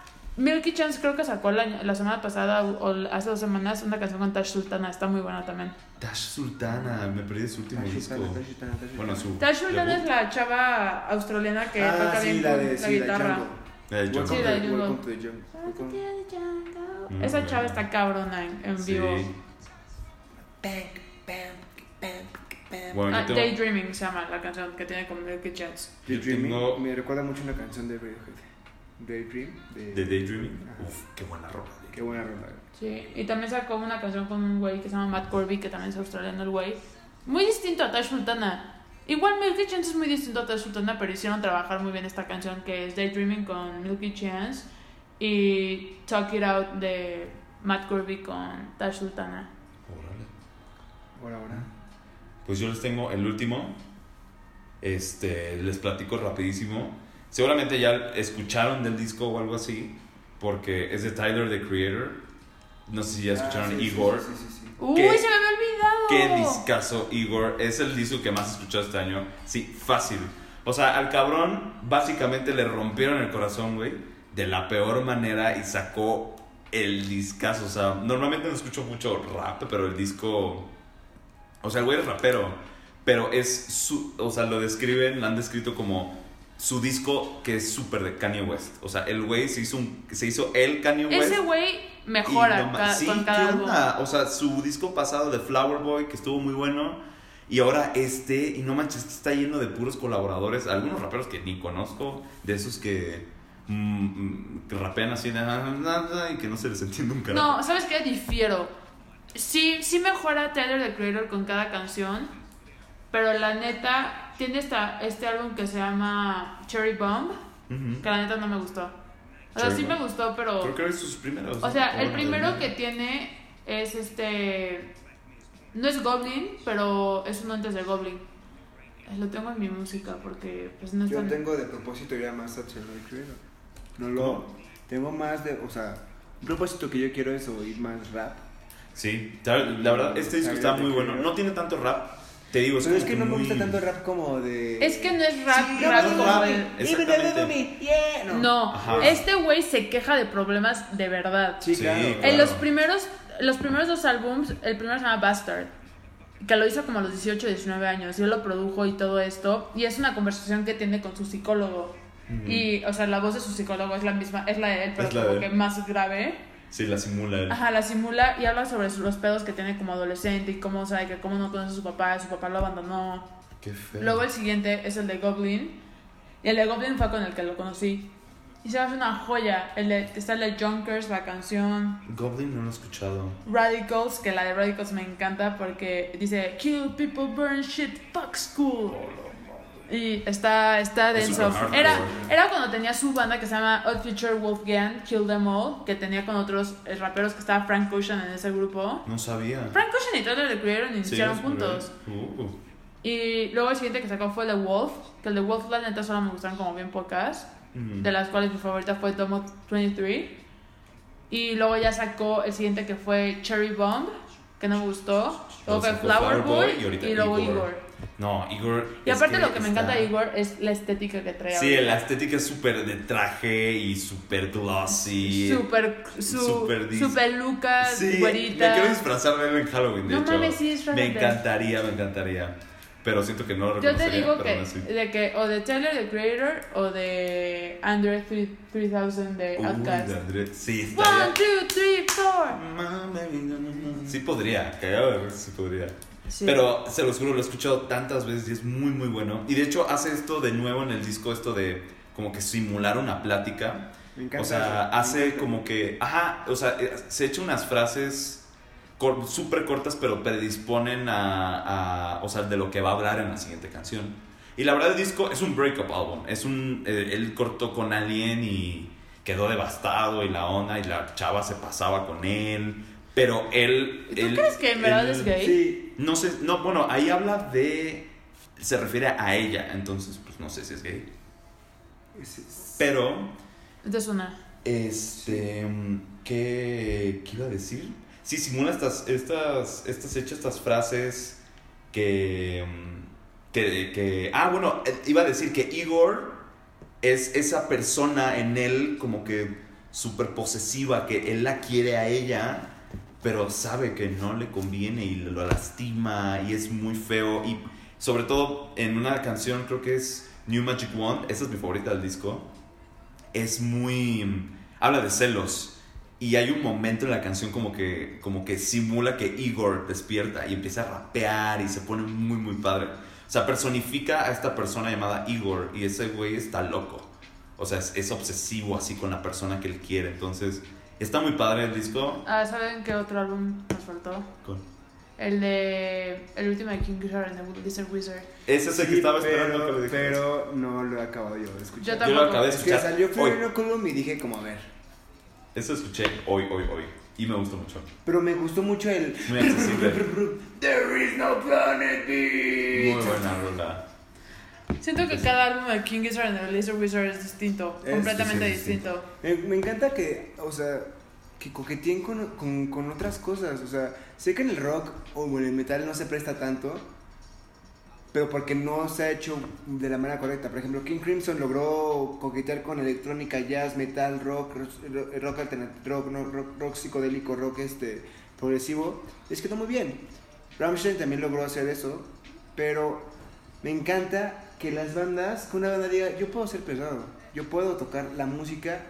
Milky Chance creo que sacó la, la semana pasada o, o hace dos semanas una canción con Tash Sultana, está muy buena también. Tash Sultana, me perdí su último Tash disco. Sultana, Tash Sultana, Tash Bueno, Sultana. su. Tash Sultana debut. es la chava australiana que Ah, toca sí, bien la de la sí, la guitarra. La de Welcome Jungle. Sí, la de to- Jungle. Welcome to the Jungle. Welcome. Esa chava está cabrona en, en Sí. vivo. Bueno, Ah, tengo- Daydreaming se llama la canción que tiene con Milky Chance. Daydreaming tengo- me recuerda mucho una canción de Radiohead. Daydream. De... de Daydreaming. Ajá. Uf, qué buena rola. Qué buena rola. Sí, y también sacó una canción con un güey que se llama Matt Corby, que también es australiano el güey. Muy distinto a Tash Sultana. Igual Milky Chance es muy distinto a Tash Sultana, pero hicieron trabajar muy bien esta canción que es Daydreaming con Milky Chance y Talk It Out de Matt Corby con Tash Sultana. Órale. Ahora, ahora. Pues yo les tengo el último. Este, les platico rapidísimo. Seguramente ya escucharon del disco o algo así, porque es de Tyler the Creator. No sé si ya escucharon Ah, sí, sí, Igor. Sí, sí, sí, sí. ¡Uy, ¿Qué? se me había olvidado! Qué discazo Igor. Es el disco que más he escuchado este año. Sí, fácil. O sea, al cabrón básicamente le rompieron el corazón, güey, de la peor manera y sacó el discazo. O sea, normalmente no escucho mucho rap, pero el disco. O sea, el güey es rapero, pero es su. O sea, lo describen, lo han descrito como su disco que es súper de Kanye West. O sea, el güey se hizo, un, se hizo el Kanye West. Ese güey mejora no ca- sí, con ¿qué cada onda? O sea, su disco pasado de Flower Boy, que estuvo muy bueno. Y ahora este, y no manches, que está lleno de puros colaboradores. Algunos raperos que ni conozco, de esos que, mm, mm, que rapean así de "Ah, y que no se les entiende un carajo. No, ¿sabes qué? Difiero. Sí, sí mejora Tyler the Creator con cada canción, pero la neta tiene esta, este álbum que se llama Cherry Bomb, Ujú. que la neta no me gustó. O sea, Cherry sí me gustó, pero... Creo que eran sus primeros. O sea, el primero que tiene es este... No es Goblin, pero es uno antes de Goblin. Lo tengo en mi música porque pues no es Yo tan... tengo de propósito ya más a Creator. No lo. ¿Cómo? Tengo más de. O sea, un propósito que yo quiero es oír más rap. Sí, la verdad, este disco está muy bueno. No tiene tanto rap. Te digo, es Pero es que no me gusta tanto el rap como de. Es que no es rap, Sí, rap no, como rap. Exactamente. Yeah, no. No, Ajá. este güey se queja de problemas de verdad. Sí, Sí, claro. claro. En los primeros, los primeros dos álbums, el primero se llama Bastard, que lo hizo como a los 18, 19 años, y él lo produjo y todo esto, y es una conversación que tiene con su psicólogo. Y, o sea, la voz de su psicólogo es la misma, es la de él, pero Es como de que más grave. Sí, la simula él. Ajá, la simula y habla sobre los pedos que tiene como adolescente y cómo, sabe que cómo no conoce a su papá, su papá lo abandonó. Qué feo. Luego el siguiente es el de Goblin. Y el de Goblin fue con el que lo conocí. Y se hace una joya. El de, está el de Junkers, la canción. Goblin no lo he escuchado. Radicals, que la de Radicals me encanta porque dice Kill people, burn shit, fuck school. Y está, está Es denso. Era, era cuando tenía su banda que se llama Odd Future Wolfgang, Kill Them All, que tenía con otros eh, raperos que estaba Frank Ocean en ese grupo. No sabía. Frank Ocean y Tyler the Creator Sí, iniciaron es juntos. Uh, Y luego el siguiente que sacó fue de Wolf, que el de Wolf la neta solo me gustaron como bien pocas, mm. de las cuales mi favorita fue Domo 23. Y luego ya sacó el siguiente que fue Cherry Bomb, que no me gustó. Luego fue Flower Boy Boy y y luego Igor. Igor. No, Igor. Y es aparte que lo que me está- encanta de Igor es la estética que trae. Sí, ahorita. la estética es súper de traje y súper glossy. Super, su, Super dis- su peluca, Sí, güerita. me quiero disfrazar de él en Halloween, de No hecho. mames, sí, disfrázate. Me encantaría, me encantaría. Pero siento que no lo Yo te digo que, así. de que o de Tyler the Creator o de Andre 3000 de Uy, Outkast. de André- Sí, One, estaría. two, three, four. Sí podría, cagado sí podría. Sí. Pero se los juro, lo he escuchado tantas veces y es muy, muy bueno. Y de hecho hace esto de nuevo en el disco, esto de como que simular una plática. Me encanta O sea, eso, hace como que, ajá, o sea, eh, se echa unas frases cor- súper cortas, pero predisponen a, a, o sea, de lo que va a hablar en la siguiente canción. Y la verdad el disco es un breakup album, es un, eh, él cortó con alguien y quedó devastado y la onda y la chava se pasaba con él, pero él... ¿Tú él- crees que en verdad él- es gay? Sí, No sé, no, bueno, ahí habla de... Se refiere a ella, entonces pues no sé si es gay. es- es- Pero Entonces una. este, ¿qué, qué iba a decir? Sí, simula estas, estas, estas hechas, estas frases que, que, que, ah, bueno, eh, iba a decir que Igor es esa persona en él como que súper posesiva, que él la quiere a ella, pero sabe que no le conviene y lo lastima y es muy feo. Y sobre todo en una canción, creo que es New Magic Wand, esa es mi favorita del disco, es muy... habla de celos. Y hay un momento en la canción como que, como que simula que Igor despierta y empieza a rapear y se pone muy, muy padre. O sea, personifica a esta persona llamada Igor y ese güey está loco. O sea, es, es obsesivo así con la persona que él quiere. Entonces, está muy padre el disco. Ah, ¿saben qué otro álbum nos faltó? El de. El último de King Gizzard and the Lizard Wizard. Ese es el que estaba esperando pero, que lo pero no lo he acabado yo de escuchar. Yo Yo tampoco. lo acabé de Es que escuchar salió. Florino Column y dije como a ver. Eso escuché hoy, hoy, hoy. Y me gustó mucho. Pero me gustó mucho el... Muy accesible. There is no planet B. Muy buena rola. Siento que cada álbum de King Gizzard and the Lizard Wizard es distinto. Es- completamente sí, sí, sí. distinto. Me, me encanta que, o sea, que coqueteen con, con, con otras cosas. O sea, sé que en el rock o en el metal no se presta tanto, pero porque no se ha hecho de la manera correcta. Por ejemplo, King Crimson logró coquetear con electrónica, jazz, metal, rock, ro- rock alternativo, rock, no, rock, rock psicodélico, rock este, progresivo. Les quedó muy bien. Rammstein también logró hacer eso, pero me encanta que las bandas, que una banda diga, yo puedo ser pesado, yo puedo tocar la música,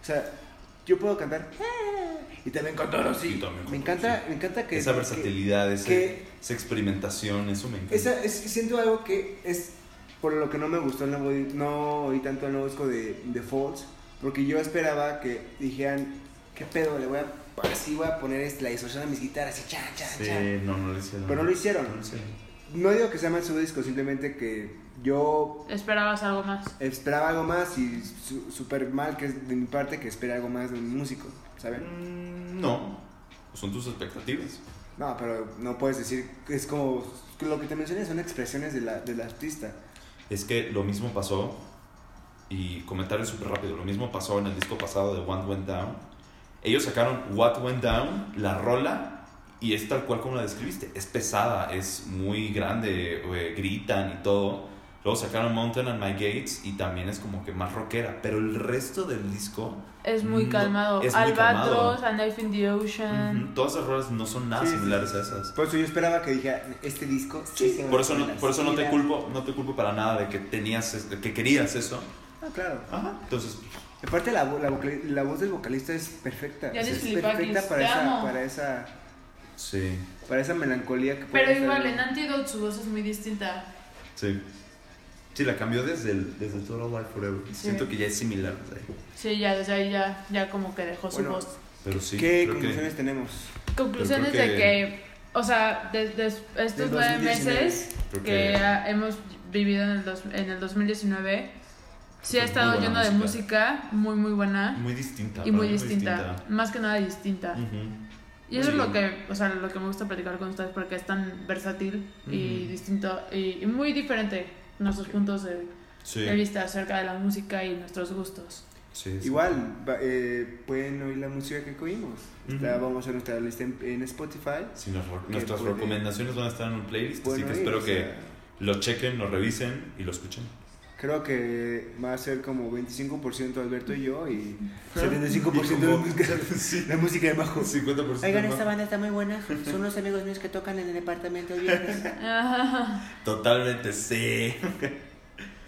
o sea, yo puedo cantar "Ah", y también cantar así. Y también me encanta, me encanta que esa que- versatilidad, que- esa experimentación, eso me encanta. esa, es, siento algo que es por lo que no me gustó el nuevo, no oí tanto el nuevo disco de, de Falls, porque yo esperaba que dijeran, ¿qué pedo? Le voy a, así voy a poner este, la distorsión a mis guitarras y chan, chan, Sí, chan. no, no lo hicieron. Pero no lo hicieron. No lo hicieron. No digo que sea mal su disco, simplemente que yo Esperabas algo más. esperaba algo más y su- súper mal que es de mi parte que espera algo más de un músico, ¿saben? Mm, No, son tus expectativas. No, pero no puedes decir es como lo que te mencioné son expresiones de la, del artista. Es que lo mismo pasó, y comentario súper rápido, lo mismo pasó en el disco pasado de What Went Down. Ellos sacaron What Went Down, la rola, y es tal cual como la describiste. Es pesada, es muy grande, eh, gritan y todo. Luego sacaron Mountain and My Gates y también es como que más rockera. Pero el resto del disco... Es muy no- calmado. es muy Albatros, calmado. A Knife in the Ocean. Ujú, Todas esas rolas no son nada Sí, sí, similares a esas. Por eso yo esperaba que dijera, este disco sí, se va Por eso, no, por eso no te culpo, no te culpo para nada de que tenías, es- que querías eso. Ah, claro. Ajá. Entonces, Aparte la, la, la voz del vocalista es perfecta. Ya es perfecta para esa, para esa sí, para esa melancolía que puede Pero igual, en Antidote su voz es muy distinta. sí. Sí, la cambió desde el, desde el Total Life Forever. Sí. Siento que ya es similar. Sí, ya desde ahí ya, ya como que dejó su voz. Pero sí, ¿Qué conclusiones que... tenemos? Conclusiones de que- o sea, desde estos nueve 2019. meses que hemos vivido en el, dos- en el 2019, sí ha muy estado lleno de música. muy, muy buena Muy distinta. y muy distinta, más que nada distinta. Y eso Sí. es lo que, o sea, lo que me gusta platicar con ustedes porque es tan versátil y distinto y, y muy diferente nuestros puntos de, Sí, de vista acerca de la música y nuestros gustos. sí, sí. Igual, eh, pueden oír la música que oímos. Está- Ujú. vamos a hacer nuestra lista en, en Spotify. Sí, nos- que nuestras puede- recomendaciones van a estar en un playlist, así que oír, espero o que sea, lo chequen, lo revisen y lo escuchen. Creo que va a ser como 25% Alberto y yo y 75% Y como- de música, la música de bajo. 50% Oigan, esta banda está muy buena. Son unos amigos míos que tocan en el departamento el viernes. Totalmente, sí.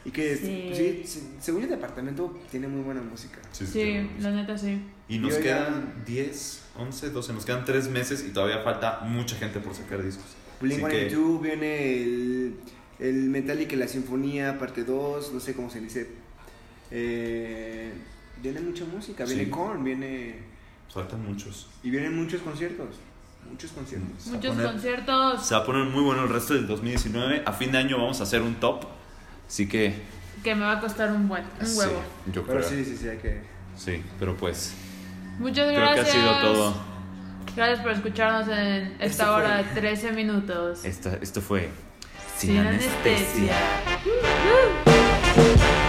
Y que, Sí. sí, sí, según el departamento, tiene muy buena música. Sí, sí, Sí, sí. la neta sí. Y nos Yo ya- quedan 10, 11, 12, nos quedan 3 meses y todavía falta mucha gente por sacar discos. Blink Así que- 182 viene el, el Metallica y la Sinfonía, parte 2, no sé cómo se dice. Eh, viene mucha música, viene Sí. Korn, viene. Faltan muchos. Y vienen muchos conciertos. Muchos conciertos. Se va a Muchos poner- conciertos Se va a poner muy bueno el resto del 2019. A fin de año vamos a hacer un top. Así que. que me va a costar un buen, un huevo. Sí, yo Pero creo. sí, sí, sí, hay que. Sí, pero pues. Muchas Creo gracias. que ha sido todo. Gracias por escucharnos en esta Esto hora de 13 minutos. Esta, esto fue sin, anestesia. Uh, uh.